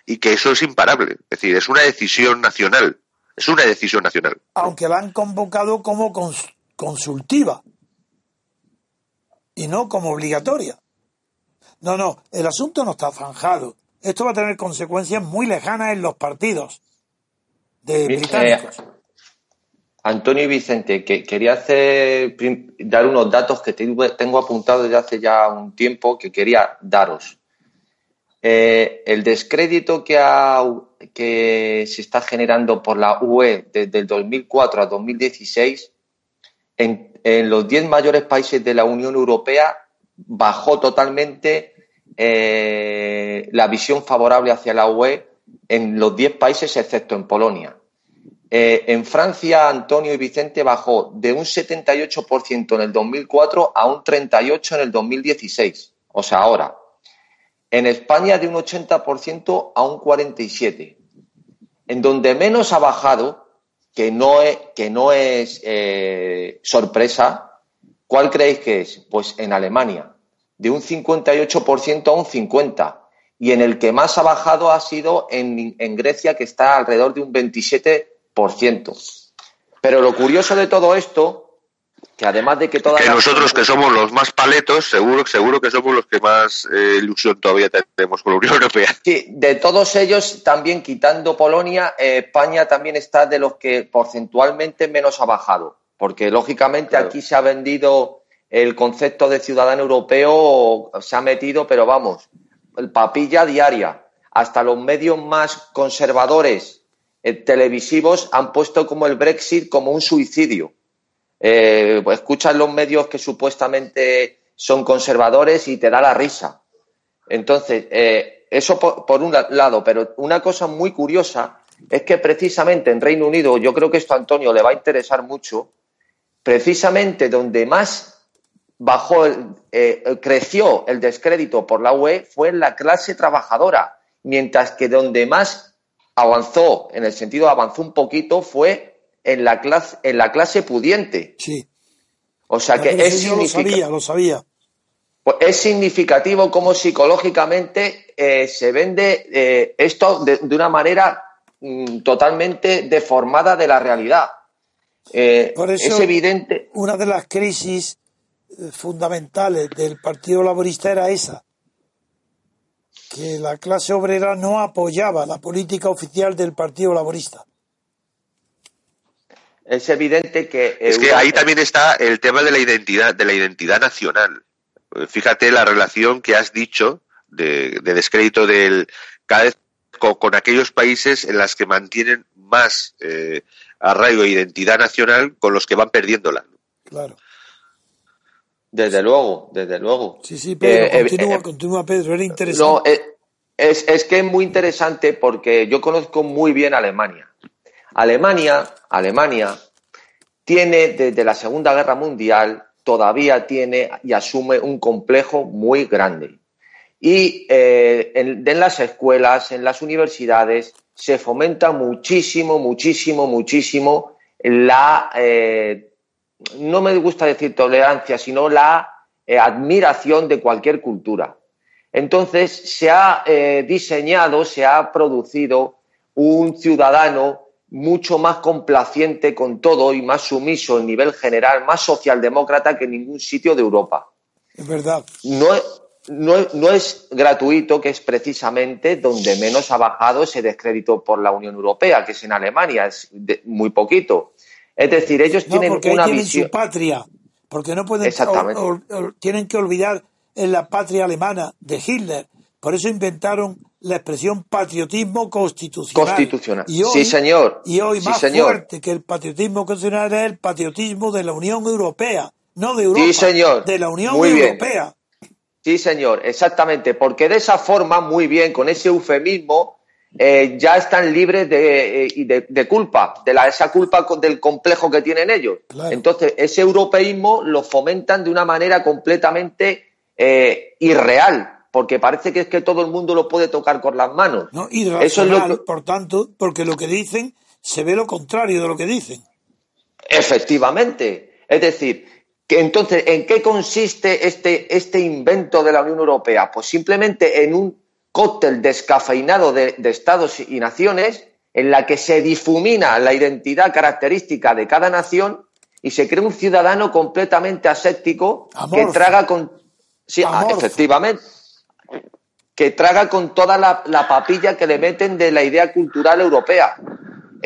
y que eso es imparable. Es decir, es una decisión nacional. Es una decisión nacional. aunque la han convocado como cons- consultiva y no como obligatoria. No, no, el asunto no está zanjado. Esto va a tener consecuencias muy lejanas en los partidos de Mira, británicos. Antonio y Vicente, que quería hacer, dar unos datos que tengo, tengo apuntados desde hace ya un tiempo que quería daros. Eh, el descrédito que, ha- que se está generando por la UE desde el 2004 a 2016 en, en los 10 mayores países de la Unión Europea bajó totalmente eh, la visión favorable hacia la UE en los 10 países excepto en Polonia. Eh, en Francia, Antonio y Vicente bajó de un 78% en el 2004 a un 38% en el 2016, o sea, ahora. En España de un 80% a un 47%. En donde menos ha bajado, que no es, que no es eh, sorpresa, ¿cuál creéis que es? Pues en Alemania, de un 58% a un 50%. Y en el que más ha bajado ha sido en, en Grecia, que está alrededor de un 27%. Pero lo curioso de todo esto, que además de que todas Que las- nosotros que somos los más paletos, seguro, seguro que somos los que más eh, ilusión todavía tenemos con la Unión Europea. Sí, de todos ellos, también quitando Polonia, eh, España también está de los que porcentualmente menos ha bajado, porque lógicamente Claro. aquí se ha vendido el concepto de ciudadano europeo, se ha metido, pero vamos, el papilla diaria, hasta los medios más conservadores eh, televisivos han puesto como el Brexit como un suicidio. Eh, pues escuchas los medios que supuestamente son conservadores y te da la risa. Entonces, eh, eso por, por un la- lado, pero una cosa muy curiosa es que precisamente en Reino Unido, yo creo que esto a Antonio le va a interesar mucho, precisamente donde más bajó, eh, creció el descrédito por la UE fue en la clase trabajadora, mientras que donde más avanzó, en el sentido avanzó un poquito, fue en la clase, en la clase pudiente. Sí. O sea que es yo lo sabía, lo sabía. pues es significativo cómo psicológicamente eh, se vende eh, esto de, de una manera mm, totalmente deformada de la realidad. Eh, Por eso- es evidente. Una de las crisis fundamentales del Partido Laborista era esa, que la clase obrera no apoyaba la política oficial del Partido Laborista. Es evidente que. Es que ahí también está el tema de la identidad, de la identidad nacional. Eh, Fíjate la relación que has dicho de, de descrédito del cada vez con, con aquellos países en las que mantienen más eh, arraigo e identidad nacional con los que van perdiéndola. Claro. Desde luego, desde luego. Sí, sí, Pedro, Eh, eh, continúa, eh, continúa, Pedro, era No, interesante. eh, es, es que es muy interesante porque yo conozco muy bien Alemania. Alemania, Alemania tiene desde la Segunda Guerra Mundial todavía tiene y asume un complejo muy grande. Y eh, en, las escuelas, en las universidades, se fomenta muchísimo, muchísimo, muchísimo la, eh, no me gusta decir tolerancia, sino la eh, admiración de cualquier cultura. Entonces, se ha diseñado, se ha producido un ciudadano mucho más complaciente con todo y más sumiso en nivel general, más socialdemócrata que en ningún sitio de Europa. Es verdad. No, es- no, es- no es gratuito, que es precisamente donde menos ha bajado ese descrédito por la Unión Europea, que es en Alemania, es de- muy poquito. Es decir, ellos No, tienen porque una tienen visión. su patria, porque no pueden, Exactamente. ol- tienen que olvidar en la patria alemana de Hitler. Por eso inventaron la expresión patriotismo constitucional. Constitucional. Y hoy, Sí, señor. Y hoy Sí, más señor. fuerte que el patriotismo constitucional es el patriotismo de la Unión Europea, no de Europa, Sí, señor. de la Unión Muy bien. Europea. Sí, señor, exactamente, porque de esa forma, muy bien, con ese eufemismo, eh, ya están libres de, eh, de, de culpa, de la, esa culpa del complejo que tienen ellos. Claro. Entonces, ese europeísmo lo fomentan de una manera completamente eh, irreal, porque parece que es que todo el mundo lo puede tocar con las manos. ¿no? Eso es Irracional, lo que- por tanto, porque lo que dicen se ve lo contrario de lo que dicen. Efectivamente. Es decir, que entonces, ¿en qué consiste este, este invento de la Unión Europea? Pues simplemente en un cóctel descafeinado de, de estados y naciones en la que se difumina la identidad característica de cada nación y se crea un ciudadano completamente aséptico que traga con... Sí, ah, efectivamente. Que traga con toda la, la papilla que le meten de la idea cultural europea.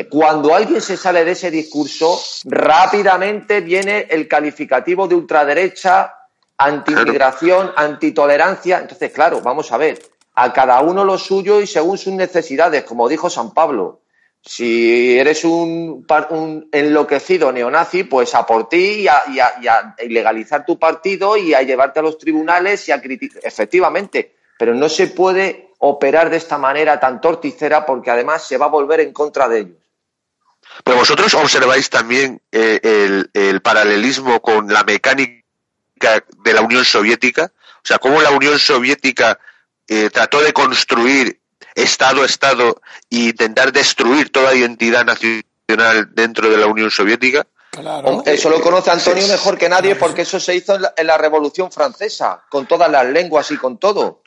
Cuando alguien se sale de ese discurso, rápidamente viene el calificativo de ultraderecha, anti-inmigración, antitolerancia. Entonces, claro, vamos a ver, a cada uno lo suyo y según sus necesidades, como dijo San Pablo. Si eres un, un enloquecido neonazi, pues a por ti y a, y a- y a ilegalizar tu partido y a llevarte a los tribunales y a criticar. Efectivamente, pero no se puede operar de esta manera tan torticera porque además se va a volver en contra de ellos. Pero vosotros observáis también eh, el, el paralelismo con la mecánica de la Unión Soviética, o sea, cómo la Unión Soviética eh, trató de construir Estado a Estado e intentar destruir toda identidad nacional dentro de la Unión Soviética. Claro. Eso lo conoce Antonio mejor que nadie porque eso se hizo en la, en la Revolución Francesa, con todas las lenguas y con todo.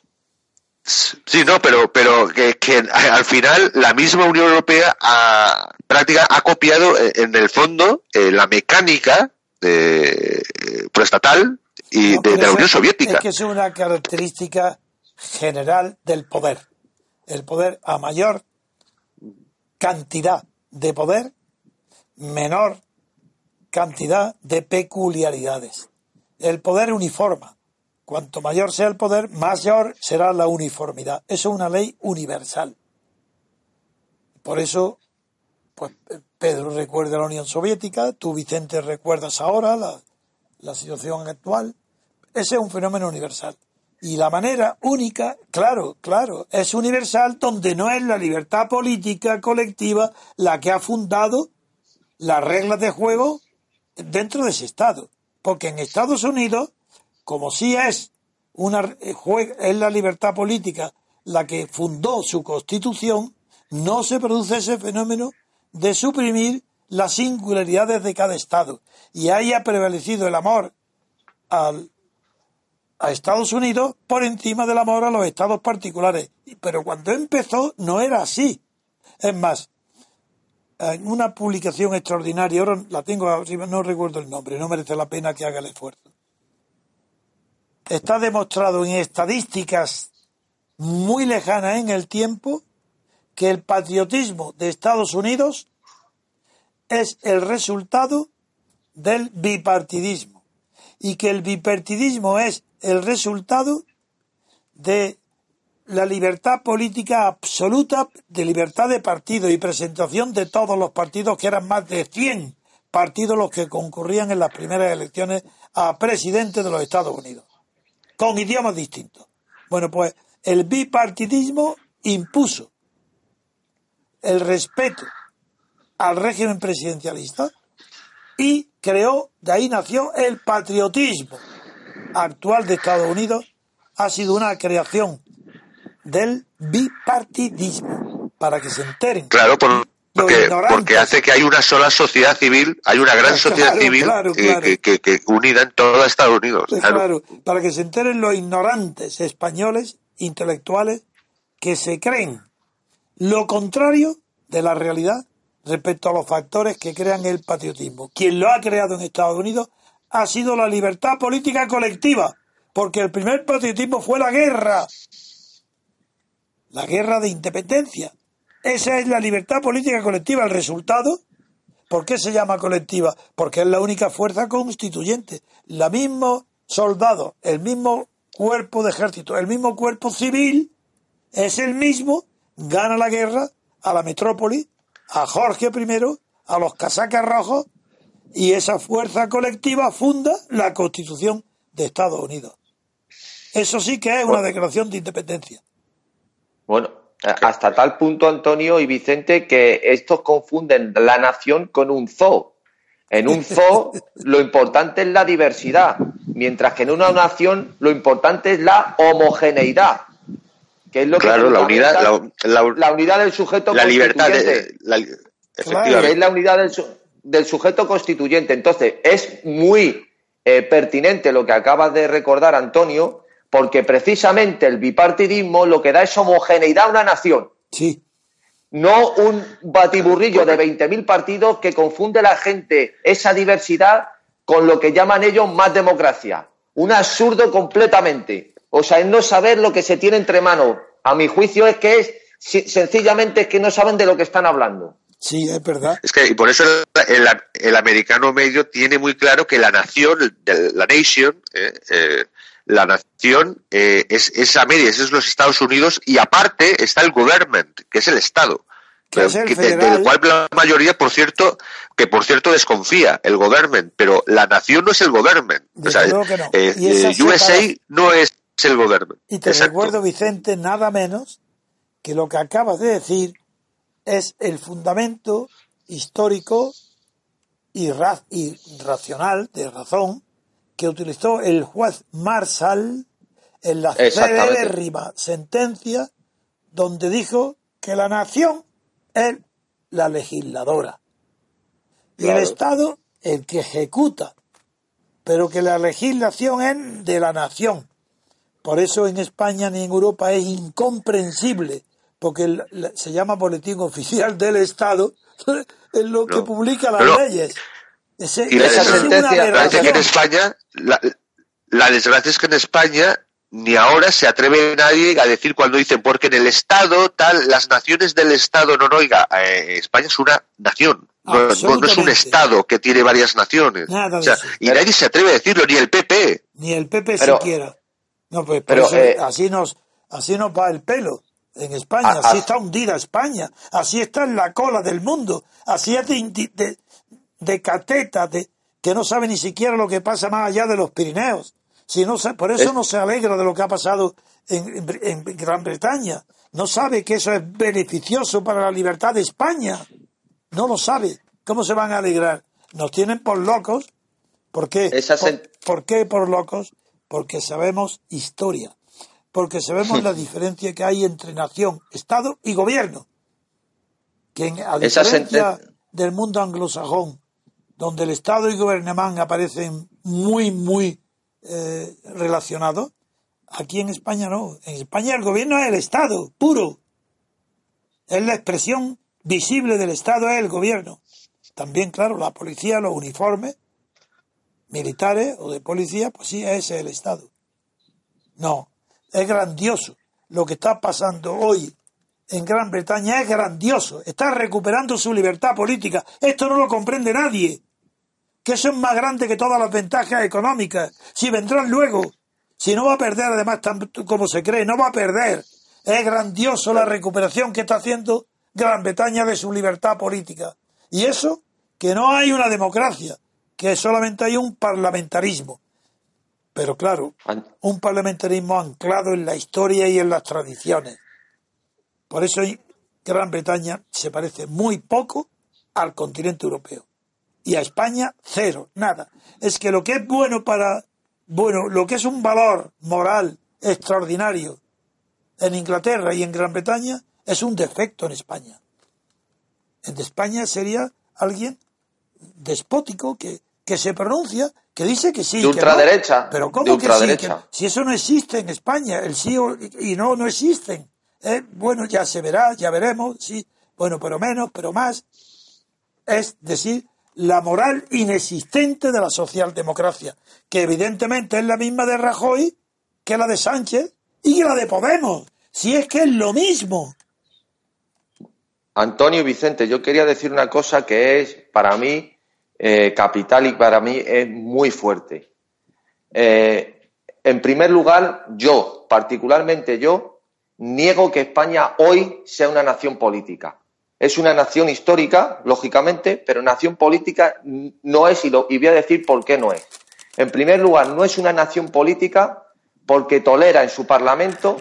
Sí, no, pero, pero que, que al final la misma Unión Europea ha, práctica, ha copiado eh, en el fondo eh, la mecánica de, eh, proestatal y No, de, la Unión Soviética. Es que es una característica general del poder. El poder a mayor cantidad de poder, menor cantidad de peculiaridades. El poder uniforma. Cuanto mayor sea el poder, mayor será la uniformidad. Eso es una ley universal. Por eso, pues Pedro recuerda la Unión Soviética, tú Vicente recuerdas ahora la, la situación actual. Ese es un fenómeno universal. Y la manera única, claro, claro, es universal donde no es la libertad política colectiva la que ha fundado las reglas de juego dentro de ese Estado. Porque en Estados Unidos, como sí eh, es la libertad política la que fundó su constitución, no se produce ese fenómeno de suprimir las singularidades de cada Estado. Y haya prevalecido el amor a Estados Unidos por encima del amor a los estados particulares. Pero cuando empezó no era así. Es más, en una publicación extraordinaria, ahora la tengo no recuerdo el nombre, no merece la pena que haga el esfuerzo. Está demostrado en estadísticas muy lejanas en el tiempo que el patriotismo de Estados Unidos es el resultado del bipartidismo y que el bipartidismo es el resultado de la libertad política absoluta, de libertad de partido y presentación de todos los partidos, que eran más de 100 partidos los que concurrían en las primeras elecciones a presidente de los Estados Unidos, con idiomas distintos. Bueno, pues el bipartidismo impuso el respeto al régimen presidencialista y creó, de ahí nació el patriotismo actual de Estados Unidos, ha sido una creación del bipartidismo, para que se enteren. Claro, por- porque, porque hace que hay una sola sociedad civil, hay una gran Claro, sociedad civil claro, que- claro. Que, que- que unida en todo Estados Unidos. Pues claro, para que se enteren los ignorantes españoles, intelectuales, que se creen lo contrario de la realidad respecto a los factores que crean el patriotismo. Quien lo ha creado en Estados Unidos ha sido la libertad política colectiva, porque el primer patriotismo fue la guerra, la guerra de independencia. Esa es la libertad política colectiva, el resultado ¿Por qué se llama colectiva? Porque es la única fuerza constituyente. La mismo soldado, el mismo cuerpo de ejército, el mismo cuerpo civil, es el mismo, gana la guerra a la metrópoli, a Jorge I, a los casacas rojos, y esa fuerza colectiva funda la Constitución de Estados Unidos. Eso sí que es una declaración de independencia. Bueno, hasta tal punto, Antonio y Vicente, que estos confunden la nación con un zoo. En un zoo lo importante es la diversidad, mientras que en una nación lo importante es la homogeneidad. Que es lo claro, la unidad, la, unidad del sujeto la libertad de, es la unidad del, sujeto constituyente. Entonces, es muy eh, pertinente lo que acabas de recordar, Antonio, porque precisamente el bipartidismo lo que da es homogeneidad a una nación. Sí. No un batiburrillo de 20.000 partidos que confunde a la gente esa diversidad con lo que llaman ellos más democracia. Un absurdo completamente. O sea, es no saber lo que se tiene entre manos. A mi juicio es que es sencillamente es que no saben de lo que están hablando. Sí, es verdad. Es que y por eso el, americano medio tiene muy claro que la nación, la nation, eh, eh, la nación eh, es, es América, es los Estados Unidos y aparte está el government, que es el Estado. del cual la mayoría, por cierto, que por cierto desconfía, el government, pero la nación no es el government. O sea, eh, eh, USA no es el government. Y te recuerdo, Vicente, nada menos que lo que acabas de decir es el fundamento histórico y, y racional, de razón, que utilizó el juez Marshall en la célérrima sentencia donde dijo que la nación es la legisladora. Y el Estado el que ejecuta, pero que la legislación es de la nación. Por eso en España ni en Europa es incomprensible, porque se llama boletín oficial del Estado, es lo que publica las leyes y la desgracia que en España, la, desgracia es que en España ni ahora se atreve nadie a decir cuando dicen porque en el Estado tal las naciones del Estado no, no oiga eh, España es una nación. No, es un Estado que tiene varias naciones. Y nadie se atreve a decirlo ni el PP ni el PP siquiera. No pues pero, eh, así nos así nos va el pelo en España. Así está hundida España. Así está en la cola del mundo. Así es de, de cateta, de, que no sabe ni siquiera lo que pasa más allá de los Pirineos. Si no, por eso no se alegra de lo que ha pasado en, Gran Bretaña. No sabe que eso es beneficioso para la libertad de España. No lo sabe. ¿Cómo se van a alegrar? Nos tienen por locos. ¿Por qué? ¿Por, qué por locos? Porque sabemos historia. Porque sabemos la diferencia que hay entre nación, Estado y gobierno. Que a diferencia del mundo anglosajón, donde el Estado y gobernamán aparecen muy, muy eh, relacionados, aquí en España no. En España el gobierno es el Estado, puro. Es la expresión visible del Estado, es el gobierno. También, claro, la policía, los uniformes militares o de policía, pues sí, ese es el Estado. No, es grandioso. Lo que está pasando hoy en Gran Bretaña es grandioso. Está recuperando su libertad política. Esto no lo comprende nadie que eso es más grande que todas las ventajas económicas. Si vendrán luego, si no va a perder además tanto como se cree, no va a perder. Es grandioso la recuperación que está haciendo Gran Bretaña de su libertad política. Y eso, que no hay una democracia, que solamente hay un parlamentarismo. Pero claro, un parlamentarismo anclado en la historia y en las tradiciones. Por eso Gran Bretaña se parece muy poco al continente europeo y a España cero, nada. Es que lo que es bueno para, bueno, lo que es un valor moral extraordinario en Inglaterra y en Gran Bretaña es un defecto en España. En España sería alguien despótico que, que se pronuncia, que dice que sí. De ultraderecha. Pero ¿cómo que sí? si eso no existe en España, el sí y no, no existen. Eh, bueno, ya se verá, ya veremos, sí. Bueno, pero menos, pero más. Es decir, la moral inexistente de la socialdemocracia, que evidentemente es la misma de Rajoy que la de Sánchez y la de Podemos, si es que es lo mismo. Antonio Vicente, yo quería decir una cosa que es para mí eh, capital y para mí es muy fuerte. Eh, en primer lugar, yo, particularmente yo, niego que España hoy sea una nación política. Es una nación histórica, lógicamente, pero nación política no es y, lo, y voy a decir por qué no es. En primer lugar, no es una nación política porque tolera en su Parlamento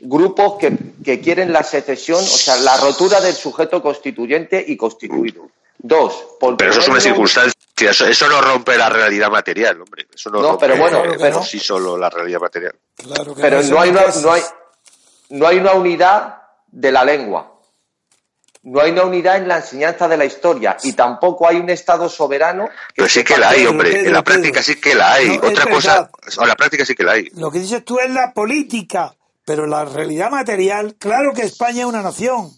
grupos que, que, quieren la secesión, o sea, la rotura del sujeto constituyente y constituido. Dos, porque pero eso es una circunstancia, eso, eso, no rompe la realidad material, hombre. Eso no, no rompe pero bueno, pero, sí solo la realidad material. Claro que pero no, no hay, una, no, hay, no hay una unidad de la lengua. No hay una unidad en la enseñanza de la historia y tampoco hay un Estado soberano. Pero sí que la hay, hombre. Pedro, en la Pedro. práctica sí que la hay. No, Otra cosa, en la práctica sí que la hay. Lo que dices tú es la política, pero la realidad material, claro que España es una nación.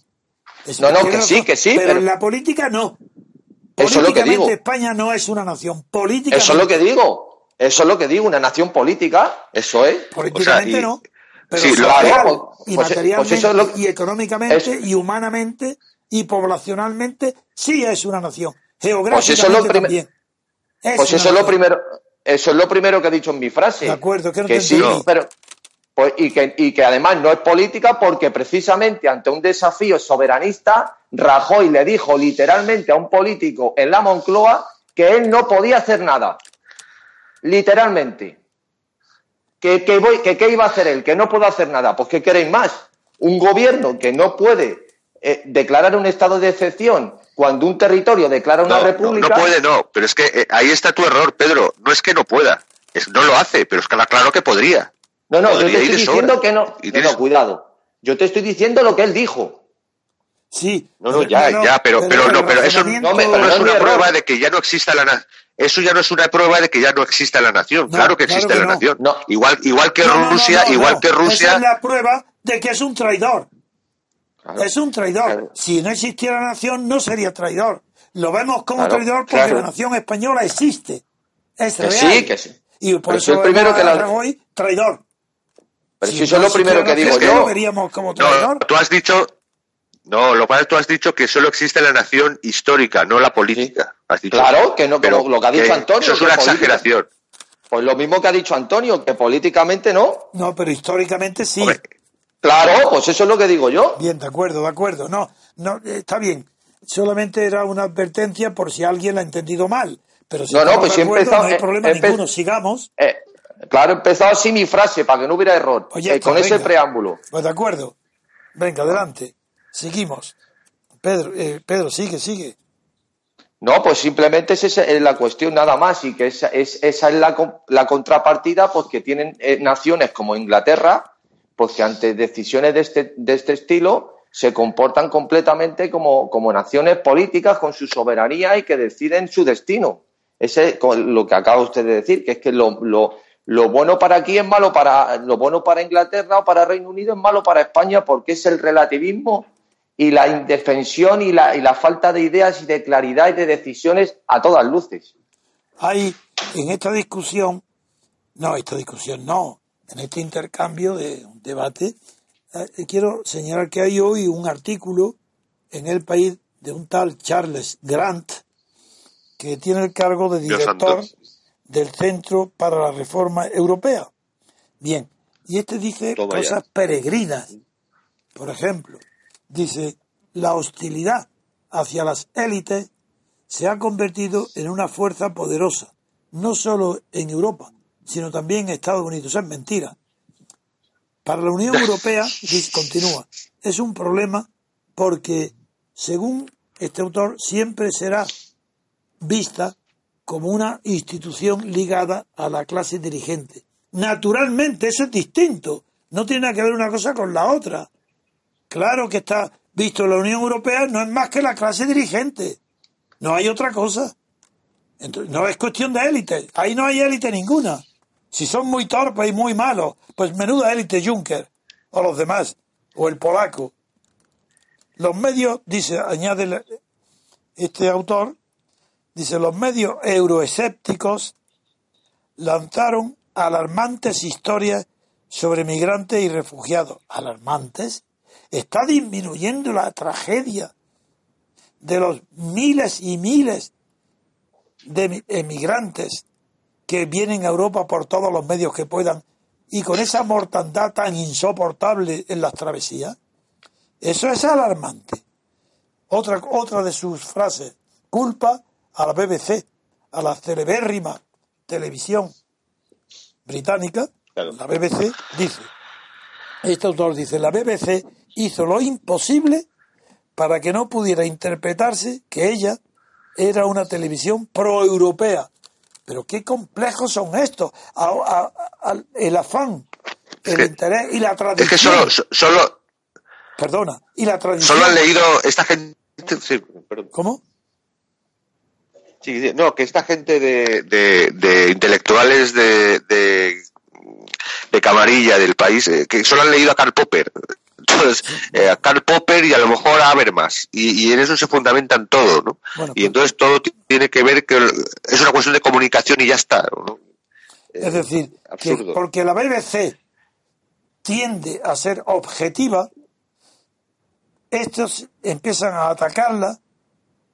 Es- No, no, que sí, que sí, Pero, pero- en la política no. Eso es lo que Políticamente digo. España no es una nación. Políticamente, Eso es lo que digo. Eso es lo que digo, una nación política, eso es. políticamente O sea, y- no. Pero sí, lo- social y pues- materialmente pues eso es lo- y económicamente es- y humanamente y poblacionalmente sí es una nación. Pues eso es lo Geográficamente también. Es Pues eso es lo primero, eso es lo primero que he dicho en mi frase. De acuerdo, que no te sí, pero pues, y que y que además no es política porque precisamente ante un desafío soberanista Rajoy le dijo literalmente a un político en la Moncloa que él no podía hacer nada. Literalmente. ¿Que, que, voy, que qué iba a hacer él? Que no puedo hacer nada. Pues ¿qué queréis más? Un gobierno que no puede eh, declarar un estado de excepción cuando un territorio declara una No, república. no puede, no. Pero es que eh, ahí está tu error, Pedro. No es que no pueda. Es, no lo hace, pero es que la- claro que podría. No, no, yo te estoy diciendo sobra. que no. Y tienes- no, cuidado. Yo te estoy diciendo lo que él dijo. Sí. No, no, ya, ya, pero, pero, no, pero eso no me- no es una prueba error. de que ya no exista la nación. Eso ya no es una prueba de que ya no exista la nación. No, claro que claro existe que la no. nación. No. Igual, igual que No, no, no, Rusia, no, igual no. que Esa Rusia. es la prueba de que es un traidor. Claro. Es un traidor. Claro. Si no existiera nación, no sería traidor. Lo vemos como Claro, traidor porque claro. la nación española existe. Es Que real. sí, que sí. Y por Pero eso el primero que la- hoy traidor. Pero si eso es lo primero que digo yo. lo veríamos como No, traidor. tú has dicho. No, lo cual tú has dicho que solo existe la nación histórica, no la política. Has dicho Claro, que no, Pero lo que ha dicho Antonio, Eso es una política- exageración. Pues lo mismo que ha dicho Antonio, que políticamente no. No, pero históricamente sí. Hombre, Claro, pues eso es lo que digo yo. Bien, de acuerdo, de acuerdo. No, no, está bien. Solamente era una advertencia por si alguien la ha entendido mal. Pero si No, no, pues si empezado- no hay problema ninguno. Sigamos. Eh, claro, he empezado así mi frase para que no hubiera error. Oye, eh, con pues ese preámbulo. Pues de acuerdo. Venga, adelante. Seguimos. Pedro, eh, Pedro, sigue, sigue. No, pues simplemente esa es la cuestión nada más y que esa es, esa es la, la contrapartida pues que tienen eh, naciones como Inglaterra, pues que ante decisiones de este, de este estilo se comportan completamente como, como naciones políticas con su soberanía y que deciden su destino. Ese es lo que acaba usted de decir, que es que lo, lo, lo bueno para aquí es malo para lo bueno para Inglaterra o para Reino Unido es malo para España porque es el relativismo y la indefensión y la, y la falta de ideas y de claridad y de decisiones a todas luces. Hay en esta discusión, no, esta discusión no, en este intercambio de debate, eh, quiero señalar que hay hoy un artículo en el país de un tal Charles Grant, que tiene el cargo de director del Centro para la Reforma Europea. Bien, y este dice Toma ya. cosas peregrinas. Por ejemplo, dice, la hostilidad hacia las élites se ha convertido en una fuerza poderosa, no solo en Europa, sino también Estados Unidos. Es mentira. Para la Unión Europea, continúa, es un problema porque, según este autor, siempre será vista como una institución ligada a la clase dirigente. Naturalmente, eso es distinto. No tiene nada que ver una cosa con la otra. Claro que está visto la Unión Europea, no es más que la clase dirigente. No hay otra cosa. Entonces, no es cuestión de élite. Ahí no hay élite ninguna. Si son muy torpes y muy malos, pues menuda élite Juncker o los demás, o el polaco. Los medios, dice, añade este autor, dice, los medios euroescépticos lanzaron alarmantes historias sobre migrantes y refugiados. ¿Alarmantes? Está disminuyendo la tragedia de los miles y miles de emigrantes que vienen a Europa por todos los medios que puedan y con esa mortandad tan insoportable en las travesías, eso es alarmante. Otra, otra de sus frases, culpa a la BBC, a la celebérrima televisión británica, la BBC, dice, este autor dice, la BBC hizo lo imposible para que no pudiera interpretarse que ella era una televisión proeuropea. Pero qué complejos son estos. el afán, el interés y la tradición. Es que solo, Perdona, y la tradición. Solo han leído esta gente. ¿Cómo? Sí, no, que esta gente de, de, intelectuales de, de, camarilla del país, eh, que solo han leído a Karl Popper. Entonces, eh, a Karl Popper y a lo mejor a Habermas. Y, y en eso se fundamentan todo, ¿no? y pues entonces todo tiene que ver que es una cuestión de comunicación y ya está, ¿no? Es decir, que porque la BBC tiende a ser objetiva, estos empiezan a atacarla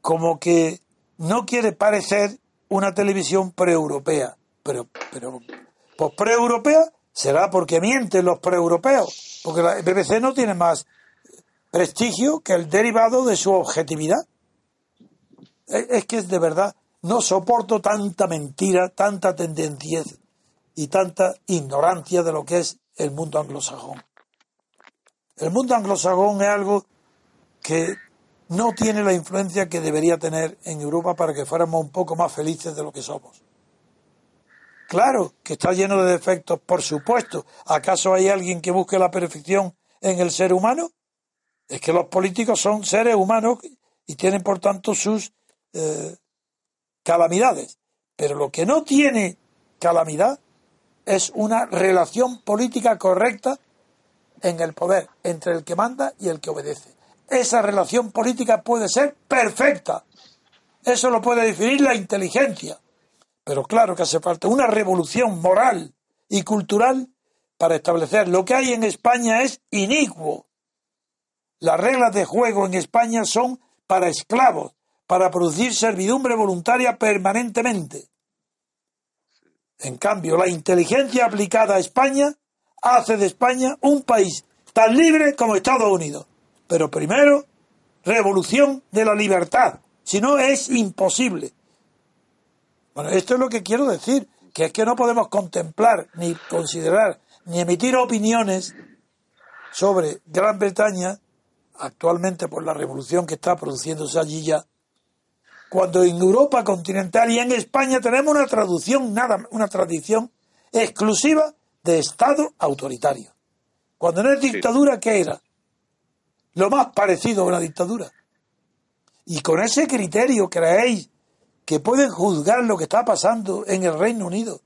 como que no quiere parecer una televisión pre-europea. Pero, pero, pues pre-europea será porque mienten los pre-europeos, porque la BBC no tiene más prestigio que el derivado de su objetividad. Es que es de verdad, no soporto tanta mentira, tanta tendencia y tanta ignorancia de lo que es el mundo anglosajón. El mundo anglosajón es algo que no tiene la influencia que debería tener en Europa para que fuéramos un poco más felices de lo que somos. Claro que está lleno de defectos, por supuesto. ¿Acaso hay alguien que busque la perfección en el ser humano? Es que los políticos son seres humanos y tienen por tanto sus eh, calamidades. Pero lo que no tiene calamidad es una relación política correcta en el poder entre el que manda y el que obedece esa relación política puede ser perfecta. Eso lo puede definir la inteligencia. Pero claro que hace falta una revolución moral y cultural para establecer lo que hay en España es inicuo. Las reglas de juego en España son para esclavos, para producir servidumbre voluntaria permanentemente. En cambio, la inteligencia aplicada a España hace de España un país tan libre como Estados Unidos. Pero primero, revolución de la libertad. Si no, es imposible. Bueno, esto es lo que quiero decir, que es que no podemos contemplar, ni considerar, ni emitir opiniones sobre Gran Bretaña, actualmente por la revolución que está produciéndose allí ya, cuando en Europa continental y en España tenemos una traducción, nada, una tradición exclusiva de Estado autoritario. Cuando no es dictadura, ¿qué era? lo más parecido a una dictadura. Y con ese criterio creéis que pueden juzgar lo que está pasando en el Reino Unido.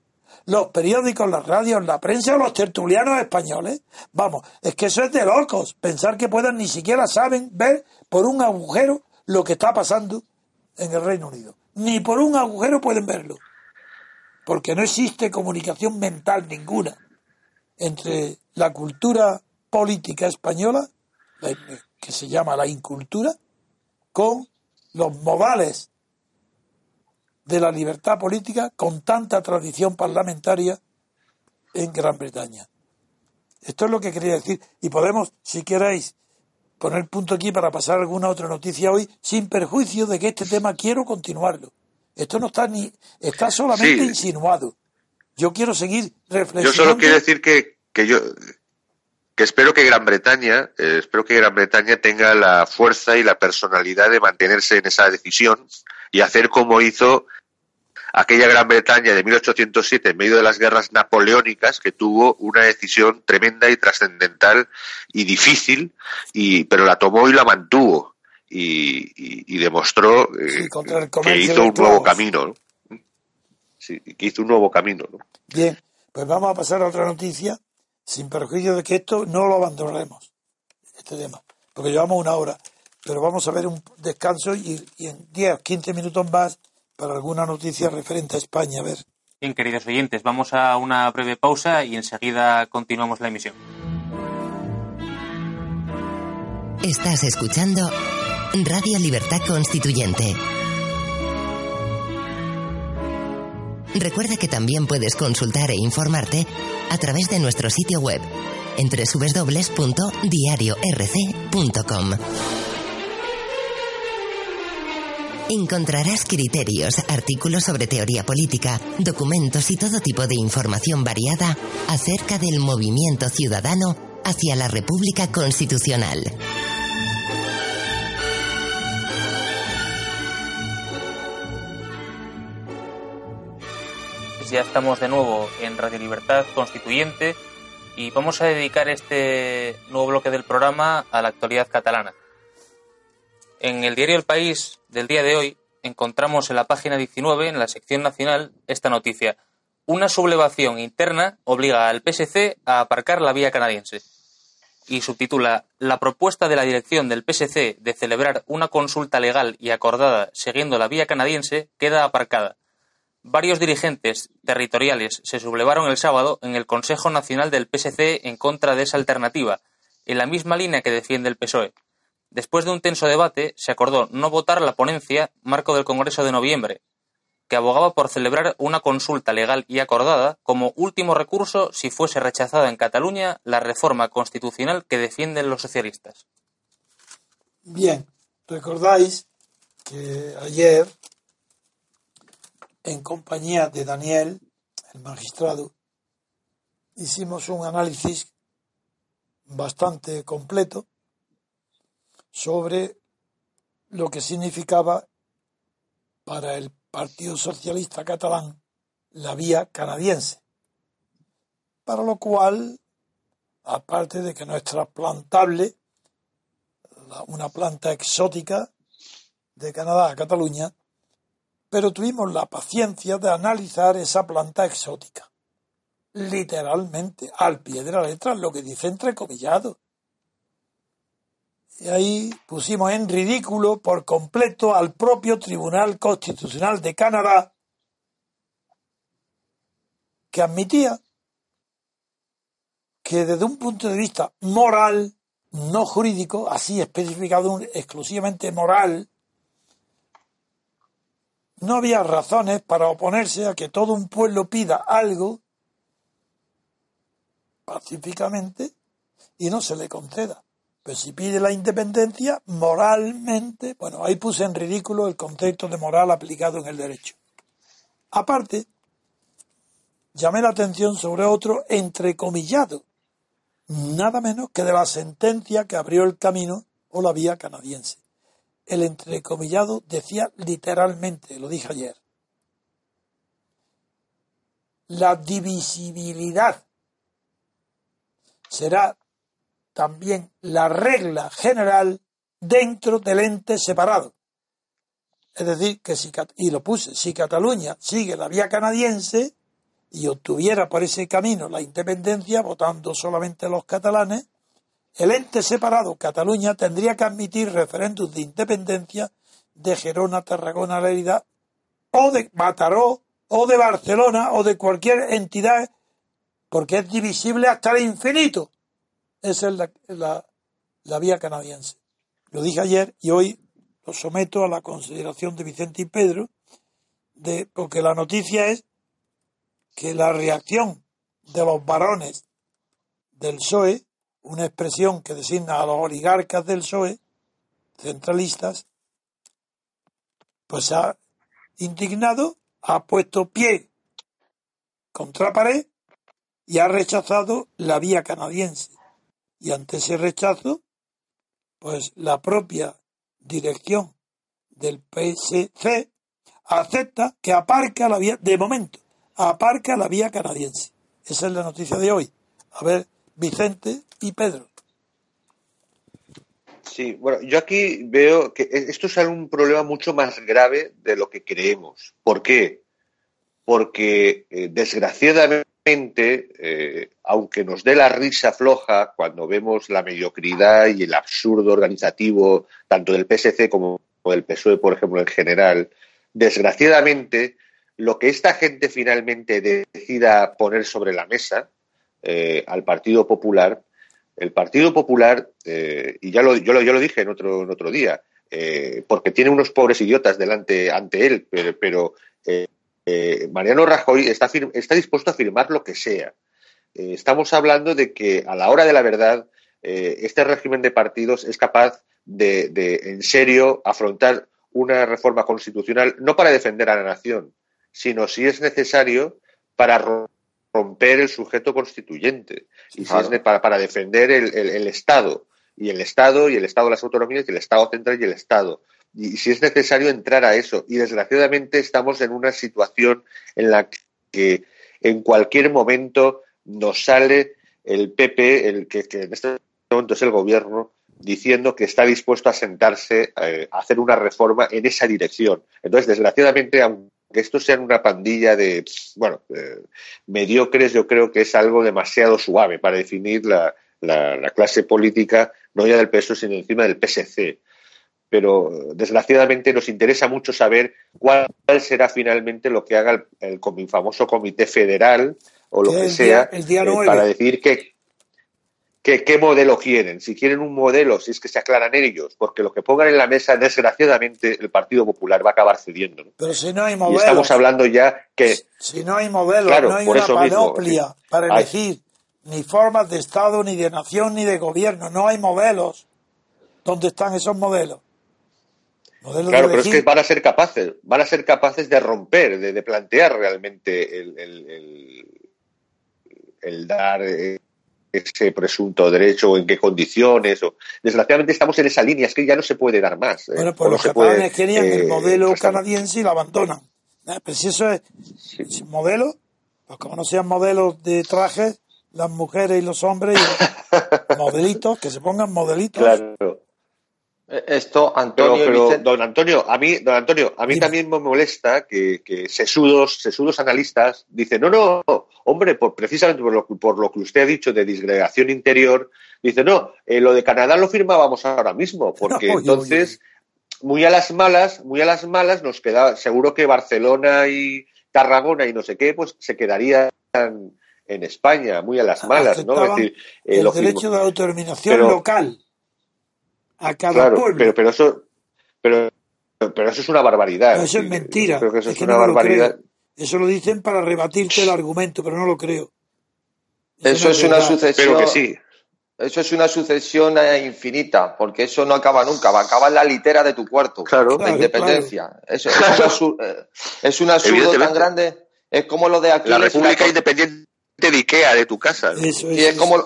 Los periódicos, las radios, la prensa o los tertulianos españoles. Vamos, es que eso es de locos. Pensar que puedan ni siquiera saben ver por un agujero lo que está pasando en el Reino Unido. Ni por un agujero pueden verlo. Porque no existe comunicación mental ninguna entre la cultura política española que se llama la incultura, con los modales de la libertad política con tanta tradición parlamentaria en Gran Bretaña. Esto es lo que quería decir. Y podemos, si queréis, poner punto aquí para pasar alguna otra noticia hoy, sin perjuicio de que este tema quiero continuarlo. Esto no está ni, está solamente insinuado. Yo quiero seguir reflexionando. Yo solo quiero decir que, que yo, que espero que Gran Bretaña, eh, espero que Gran Bretaña tenga la fuerza y la personalidad de mantenerse en esa decisión y hacer como hizo aquella Gran Bretaña de 1807 en medio de las guerras napoleónicas que tuvo una decisión tremenda y trascendental y difícil, y, pero la tomó y la mantuvo y, demostró eh, que hizo un nuevo camino. Sí, que hizo un nuevo camino. Bien, pues vamos a pasar a otra noticia sin perjuicio de que esto no lo abandonaremos, este tema, porque llevamos una hora, pero vamos a ver un descanso y, en 10, 15 minutos más para alguna noticia referente a España, a ver. Bien, queridos oyentes, vamos a una breve pausa y enseguida continuamos la emisión. Estás escuchando Radio Libertad Constituyente. Recuerda que también puedes consultar e informarte a través de nuestro sitio web en www.diariorc.com. Encontrarás criterios, artículos sobre teoría política, documentos y todo tipo de información variada acerca del movimiento ciudadano hacia la República Constitucional. Ya estamos de nuevo en Radio Libertad Constituyente y vamos a dedicar este nuevo bloque del programa a la actualidad catalana. En el diario El País del día de hoy encontramos en la página 19, en la sección nacional, esta noticia. Una sublevación interna obliga al PSC a aparcar la vía canadiense. Y subtitula La propuesta de la dirección del PSC de celebrar una consulta legal y acordada siguiendo la vía canadiense queda aparcada Varios dirigentes territoriales se sublevaron el sábado en el Consejo Nacional del PSC en contra de esa alternativa, en la misma línea que defiende el PSOE. Después de un tenso debate, se acordó no votar la ponencia marco del Congreso de noviembre, que abogaba por celebrar una consulta legal y acordada como último recurso si fuese rechazada en Cataluña la reforma constitucional que defienden los socialistas. Bien, recordáis que ayer en compañía de Daniel, el magistrado, hicimos un análisis bastante completo sobre lo que significaba para el Partido Socialista Catalán la vía canadiense. Para lo cual, aparte de que no es trasplantable una planta exótica de Canadá a Cataluña, pero tuvimos la paciencia de analizar esa planta exótica. Literalmente, al pie de la letra, lo que dice entrecomillado. Y ahí pusimos en ridículo por completo al propio Tribunal Constitucional de Canadá, que admitía que desde un punto de vista moral, no jurídico, así especificado exclusivamente moral, no había razones para oponerse a que todo un pueblo pida algo pacíficamente y no se le conceda. Pero si pide la independencia, moralmente, bueno, ahí puse en ridículo el concepto de moral aplicado en el derecho. Aparte, llamé la atención sobre otro entrecomillado, nada menos que de la sentencia que abrió el camino o la vía canadiense el entrecomillado decía literalmente, lo dije ayer, la divisibilidad será también la regla general dentro del ente separado. Es decir, que si, y lo puse, si Cataluña sigue la vía canadiense y obtuviera por ese camino la independencia, votando solamente los catalanes, el ente separado, Cataluña, tendría que admitir referéndums de independencia de Gerona, Tarragona, Lérida, o de Mataró, o de Barcelona, o de cualquier entidad, porque es divisible hasta el infinito. Esa es la, la vía canadiense. Lo dije ayer y hoy lo someto a la consideración de Vicente y Pedro, de, porque la noticia es que la reacción de los varones del PSOE una expresión que designa a los oligarcas del PSOE, centralistas, pues ha indignado, ha puesto pie contra pared y ha rechazado la vía canadiense. Y ante ese rechazo, pues la propia dirección del PSC acepta que aparca la vía, de momento, aparca la vía canadiense. Esa es la noticia de hoy. A ver, Vicente y Pedro. Sí, bueno, yo aquí veo que e-, esto es un problema mucho más grave de lo que creemos. ¿Por qué? Porque eh, desgraciadamente, eh, aunque nos dé la risa floja cuando vemos la mediocridad y el absurdo organizativo tanto del PSC como del PSOE, por ejemplo, en general, desgraciadamente, lo que esta gente finalmente decida poner sobre la mesa eh, al Partido Popular, el Partido Popular, eh, y ya lo, yo, lo, yo lo dije en otro, en otro día, porque tiene unos pobres idiotas delante ante él, pero, Mariano Rajoy está, está dispuesto a firmar lo que sea. estamos hablando de que a la hora de la verdad este régimen de partidos es capaz de, de, en serio, afrontar una reforma constitucional no para defender a la nación, sino si es necesario para romper el sujeto constituyente y si es para, para, defender el, el, Estado y el Estado y el Estado de las autonomías y el Estado central y el Estado. Y, si es necesario entrar a eso. Y desgraciadamente estamos en una situación en la que en cualquier momento nos sale el PP, el que, en este momento es el gobierno, diciendo que está dispuesto a sentarse eh, a hacer una reforma en esa dirección. Entonces, desgraciadamente, aunque esto sea una pandilla de, bueno, eh, mediocres, yo creo que es algo demasiado suave para definir la, la, clase política, no ya del PSOE, sino encima del PSC. Pero, desgraciadamente, nos interesa mucho saber cuál será finalmente lo que haga el, el, famoso Comité Federal o lo que sea eh, para decir que ¿Qué, modelo quieren? Si quieren un modelo, si es que se aclaran ellos, porque lo que pongan en la mesa, desgraciadamente, el Partido Popular va a acabar cediendo. Pero si no hay modelo. Y estamos hablando ya que. Si no hay modelo, no hay una panoplia para elegir ni formas de Estado, ni de nación, ni de gobierno. No hay modelos. ¿Dónde están esos modelos? Claro, pero es que van a ser capaces, van a ser capaces de romper, de, plantear realmente el, el, dar. Ese presunto derecho o en qué condiciones. O... Desgraciadamente estamos en esa línea, es que ya no se puede dar más. ¿eh? Bueno, pues los catalanes querían el eh, modelo canadiense y lo abandonan. ¿Eh? Pero si eso es modelo, pues como no sean modelos de trajes, las mujeres y los hombres, y modelitos, que se pongan modelitos. Claro. Esto, Antonio. don Antonio, a mí, don Antonio, a mí también me molesta que, que, sesudos, sesudos analistas dicen, no, no, hombre, por, precisamente por lo, por lo que usted ha dicho de disgregación interior, dice, no, eh, lo de Canadá lo firmábamos ahora mismo, porque entonces, muy a las malas, muy a las malas, nos queda, seguro que Barcelona y Tarragona y no sé qué, pues se quedarían en España, muy a las malas, ¿no? Es decir, eh, el derecho de autodeterminación local a cada claro, pueblo. Pero, pero eso, pero, pero eso es una barbaridad. eso es mentira. Creo que eso es, una barbaridad. Eso lo dicen para rebatirte el argumento, pero no lo creo. Eso, es una sucesión. que sí. Eso es una sucesión infinita, porque eso no acaba nunca, va a acabar la litera de tu cuarto. Claro. La independencia. Eso, es un absurdo tan grande. Es como lo de aquí. La República Independiente de Ikea, de tu casa. Eso es, es como,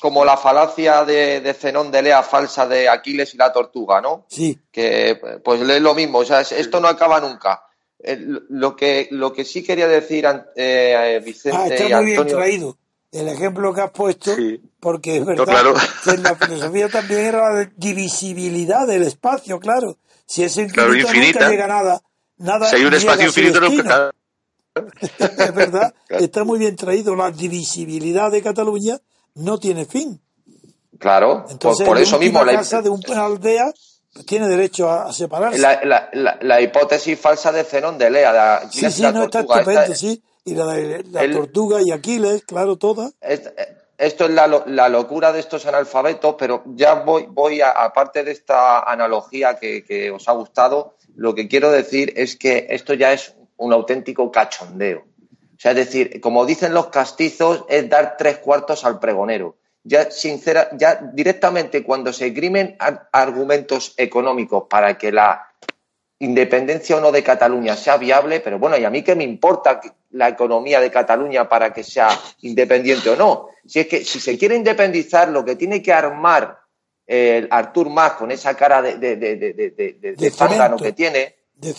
como la falacia de, de Zenón de Lea falsa de Aquiles y la tortuga, ¿no? Sí. Que pues es lo mismo, o sea, esto no acaba nunca. lo, que, lo que sí quería decir eh, Vicente ah, está muy bien traído el ejemplo que has puesto, porque es verdad que en la filosofía también era la divisibilidad del espacio, claro. Si es infinito, nunca llega nada. nada si hay un espacio infinito, no es verdad, está muy bien traído la divisibilidad de Cataluña no tiene fin. Claro, Entonces, por, eso mismo. La casa de una aldea tiene derecho a, separarse. La, la, hipótesis falsa de Zenón de Lea. De sí, sí, no, está estupendo, sí. Y la, la tortuga y Aquiles, claro, todas. esto es la, la, locura de estos analfabetos, pero ya voy, voy a, aparte de esta analogía que, que os ha gustado, lo que quiero decir es que esto ya es un auténtico cachondeo. O sea, es decir, como dicen los castizos, es dar tres cuartos al pregonero. Ya, sincera, ya directamente cuando se grimen argumentos económicos para que la independencia o no de Cataluña sea viable, pero bueno, ¿y a mí qué me importa la economía de Cataluña para que sea independiente o no? Si es que si se quiere independizar, lo que tiene que armar el Artur Mas con esa cara de, de, de, de, que tiene,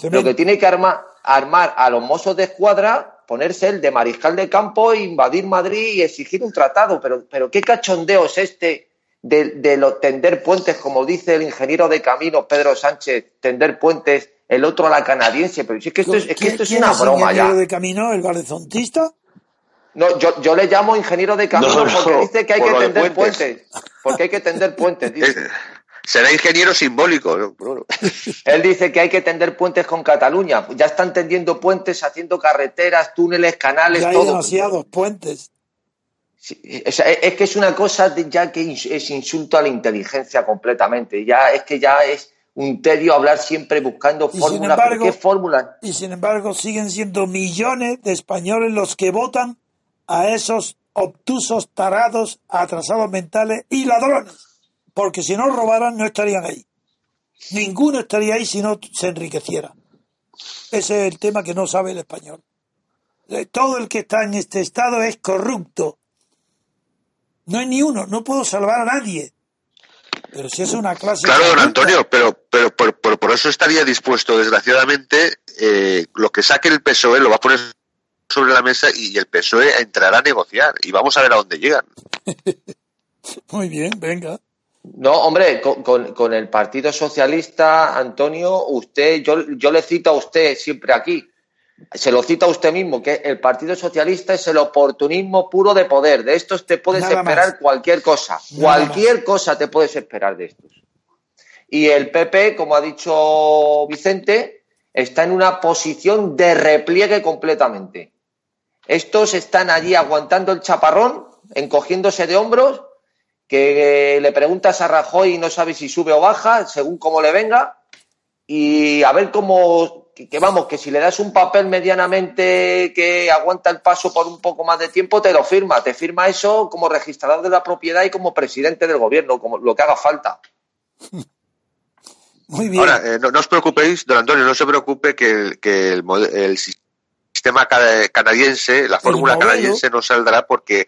lo que tiene que armar, armar a los mozos de escuadra ponerse el de mariscal de campo, invadir Madrid y exigir un tratado. Pero, pero qué cachondeo es este de, de tender puentes, como dice el ingeniero de camino Pedro Sánchez, tender puentes, el otro a la canadiense. Pero es que esto es, que esto es una broma ya. ingeniero de camino, el valezontista? No, yo, yo le llamo ingeniero de camino porque dice que hay que tender puentes. Porque hay que tender puentes, dice. será ingeniero simbólico. Él dice que hay que tender puentes con Cataluña. Ya están tendiendo puentes, haciendo carreteras, túneles, canales, ya hay demasiados puentes. es, que es una cosa ya que es insulto a la inteligencia completamente. Ya es que ya es un tedio hablar siempre buscando fórmulas. ¿Qué fórmulas? Y sin embargo siguen siendo millones de españoles los que votan a esos obtusos, tarados, atrasados mentales y ladrones. Porque si no robaran no estarían ahí. Ninguno estaría ahí si no se enriqueciera. Ese es el tema que no sabe el español. Eh, todo el que está en este estado es corrupto. No hay ni uno, no puedo salvar a nadie. Pero si es una clase. Claro, don Antonio, pero, pero por, eso estaría dispuesto, desgraciadamente, eh, lo que saque el PSOE lo va a poner sobre la mesa y el PSOE entrará a negociar y vamos a ver a dónde llegan. Muy bien, venga. No, hombre, con, con, el Partido Socialista, Antonio, usted, yo, yo le cito a usted siempre aquí, se lo cita usted mismo, que el Partido Socialista es el oportunismo puro de poder. De estos te puedes esperar cualquier cosa. cualquier cosa te puedes esperar de estos. Y el PP, como ha dicho Vicente, está en una posición de repliegue completamente. Estos están allí aguantando el chaparrón, encogiéndose de hombros, que le preguntas a Rajoy y no sabe si sube o baja, según cómo le venga, y a ver cómo que, vamos, que si le das un papel medianamente que aguanta el paso por un poco más de tiempo, te lo firma. Te firma eso como registrador de la propiedad y como presidente del gobierno, como lo que haga falta. Muy bien. Ahora, eh, no, os preocupéis, don Antonio, no se preocupe que, que el, el, sistema canadiense, la fórmula canadiense no saldrá porque,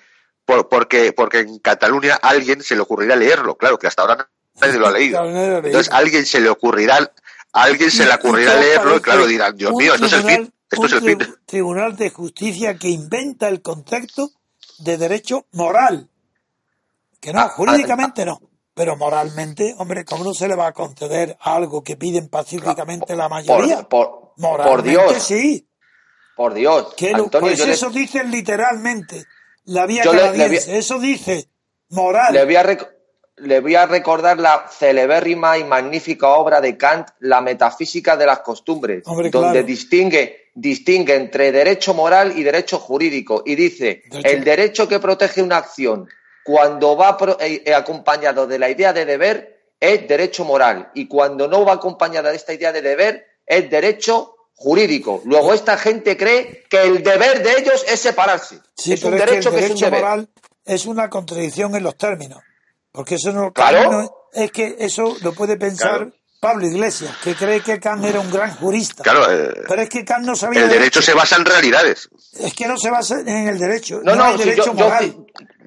porque, porque en Cataluña a alguien se le ocurrirá leerlo. Claro, que hasta ahora nadie lo ha leído. Entonces, a alguien se le ocurrirá a alguien se le ocurrirá leerlo y claro dirán, Dios mío, esto es el fin. Esto es el fin. Tribunal de Justicia que inventa el concepto de derecho moral. Que no, ah, jurídicamente no. Pero moralmente, hombre, ¿cómo no se le va a conceder algo que piden pacíficamente la mayoría? Por, por, Dios. sí. Por Dios. pues eso dice literalmente. La vía canadiense. Eso dice moral. Le voy a, le voy a recordar la celebérrima y magnífica obra de Kant, La metafísica de las costumbres, donde distingue, distingue entre derecho moral y derecho jurídico y dice, el derecho que protege una acción cuando va eh, eh, acompañado de la idea de deber es derecho moral y cuando no va acompañada de esta idea de deber es derecho jurídico. Luego esta gente cree que el deber de ellos es separarse. es un derecho que, es un moral es una contradicción en los términos. Porque eso no, claro. es que eso lo puede pensar Pablo Iglesias, que cree que Kant era un gran jurista. Claro, eh, pero es que Kant no sabía. El derecho, se basa en realidades. Es que no se basa en el derecho. No, no, hay derecho moral.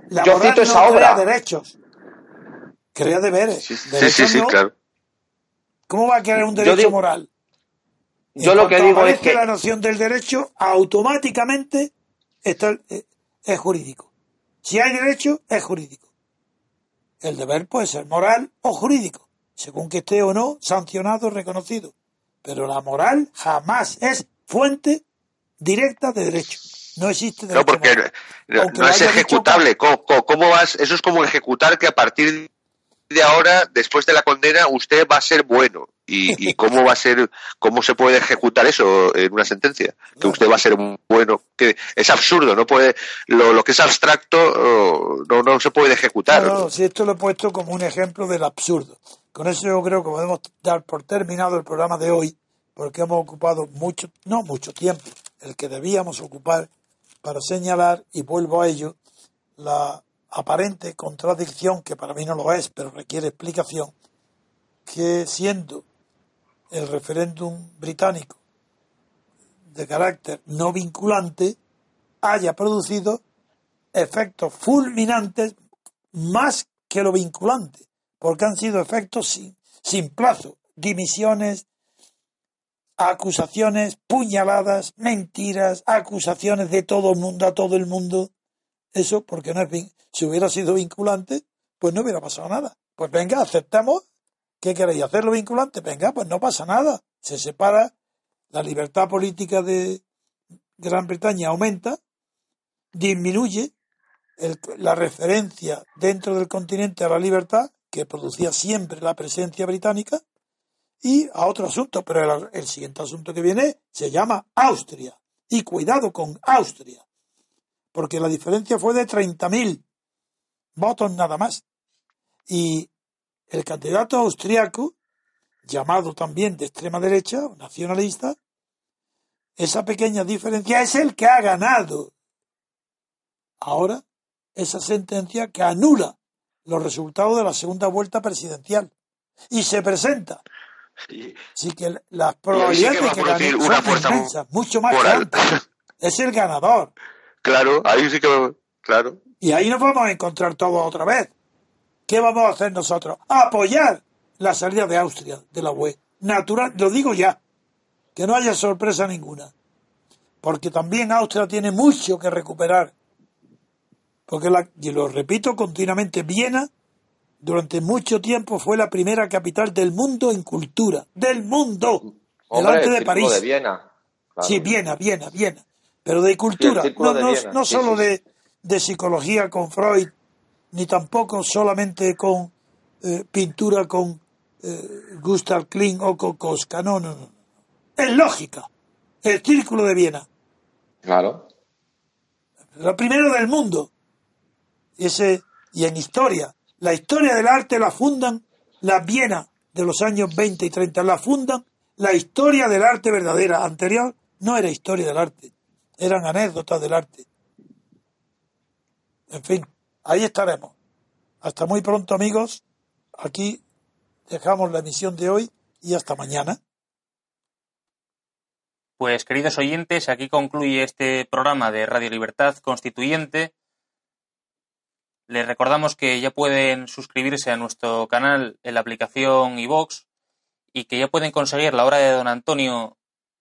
La yo cito esa obra. Crea derechos. Crea deberes. Sí, sí, sí, claro. ¿Cómo va a crear un derecho moral? Yo lo que digo es que la noción del derecho automáticamente está, es jurídico. Si hay derecho, es jurídico. El deber puede ser moral o jurídico, según que esté o no sancionado o reconocido. Pero la moral jamás es fuente directa de derecho. No existe derecho. No, porque no, es ejecutable. ¿Cómo, vas? Eso es como ejecutar que a partir de ahora, después de la condena, usted va a ser bueno. ¿Y, cómo va a ser, cómo se puede ejecutar eso en una sentencia? Que usted va a ser bueno. que Es absurdo, no puede, lo, que es abstracto no, no se puede ejecutar. No, si esto lo he puesto como un ejemplo del absurdo. Con eso yo creo que podemos dar por terminado el programa de hoy, porque hemos ocupado mucho, no mucho tiempo, el que debíamos ocupar para señalar, y vuelvo a ello, la aparente contradicción, que para mí no lo es, pero requiere explicación, que siendo el referéndum británico de carácter no vinculante haya producido efectos fulminantes más que lo vinculante, porque han sido efectos sin, sin plazo, dimisiones, acusaciones, puñaladas, mentiras, acusaciones de todo el mundo a todo el mundo. Eso porque no es si hubiera sido vinculante, pues no hubiera pasado nada. Pues venga, aceptamos ¿Qué queréis? ¿Hacerlo vinculante? Venga, pues no pasa nada. Se separa, la libertad política de Gran Bretaña aumenta, disminuye la referencia dentro del continente a la libertad, que producía siempre la presencia británica, y a otro asunto, pero el, siguiente asunto que viene se llama Austria. Y cuidado con Austria, porque la diferencia fue de 30.000 votos nada más. Y el candidato austriaco llamado también de extrema derecha, nacionalista, esa pequeña diferencia es el que ha ganado. Ahora, esa sentencia que anula los resultados de la segunda vuelta presidencial y se presenta. Así que las probabilidades de que gane son inmensas, mucho más que Es el ganador. Claro, ahí sí que claro. Y ahí nos vamos a encontrar todos otra vez. ¿Qué vamos a hacer nosotros? Apoyar la salida de Austria de la UE. Natural, lo digo ya, que no haya sorpresa ninguna. Porque también Austria tiene mucho que recuperar. Porque, la, y lo repito continuamente, Viena durante mucho tiempo fue la primera capital del mundo en cultura. ¡Del mundo! delante de París. De Viena. Sí, Viena, Viena, Viena. Pero de cultura, no, no, solo De, de psicología con Freud, ni tampoco solamente con eh, pintura con eh, Gustav Kling o con Koska. No, no, no. Es lógica. El círculo de Viena. Claro. Lo primero del mundo. Ese, y en historia. La historia del arte la fundan la Viena de los años 20 y 30. La fundan la historia del arte verdadera. Anterior no era historia del arte. Eran anécdotas del arte. En fin, ahí estaremos. Hasta muy pronto amigos. Aquí dejamos la emisión de hoy y hasta mañana. Pues queridos oyentes, aquí concluye este programa de Radio Libertad Constituyente. Les recordamos que ya pueden suscribirse a nuestro canal en la aplicación iVox y que ya pueden conseguir la obra de don Antonio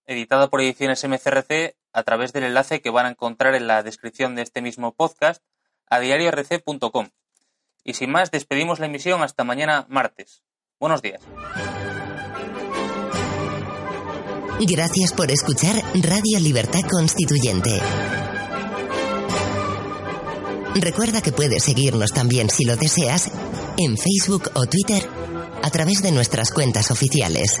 editada por Ediciones MCRC a través del enlace que van a encontrar en la descripción de este mismo podcast a diariorc.com. Y sin más, despedimos la emisión hasta mañana martes. Buenos días. Gracias por escuchar Radio Libertad Constituyente. Recuerda que puedes seguirnos también si lo deseas en Facebook o Twitter a través de nuestras cuentas oficiales.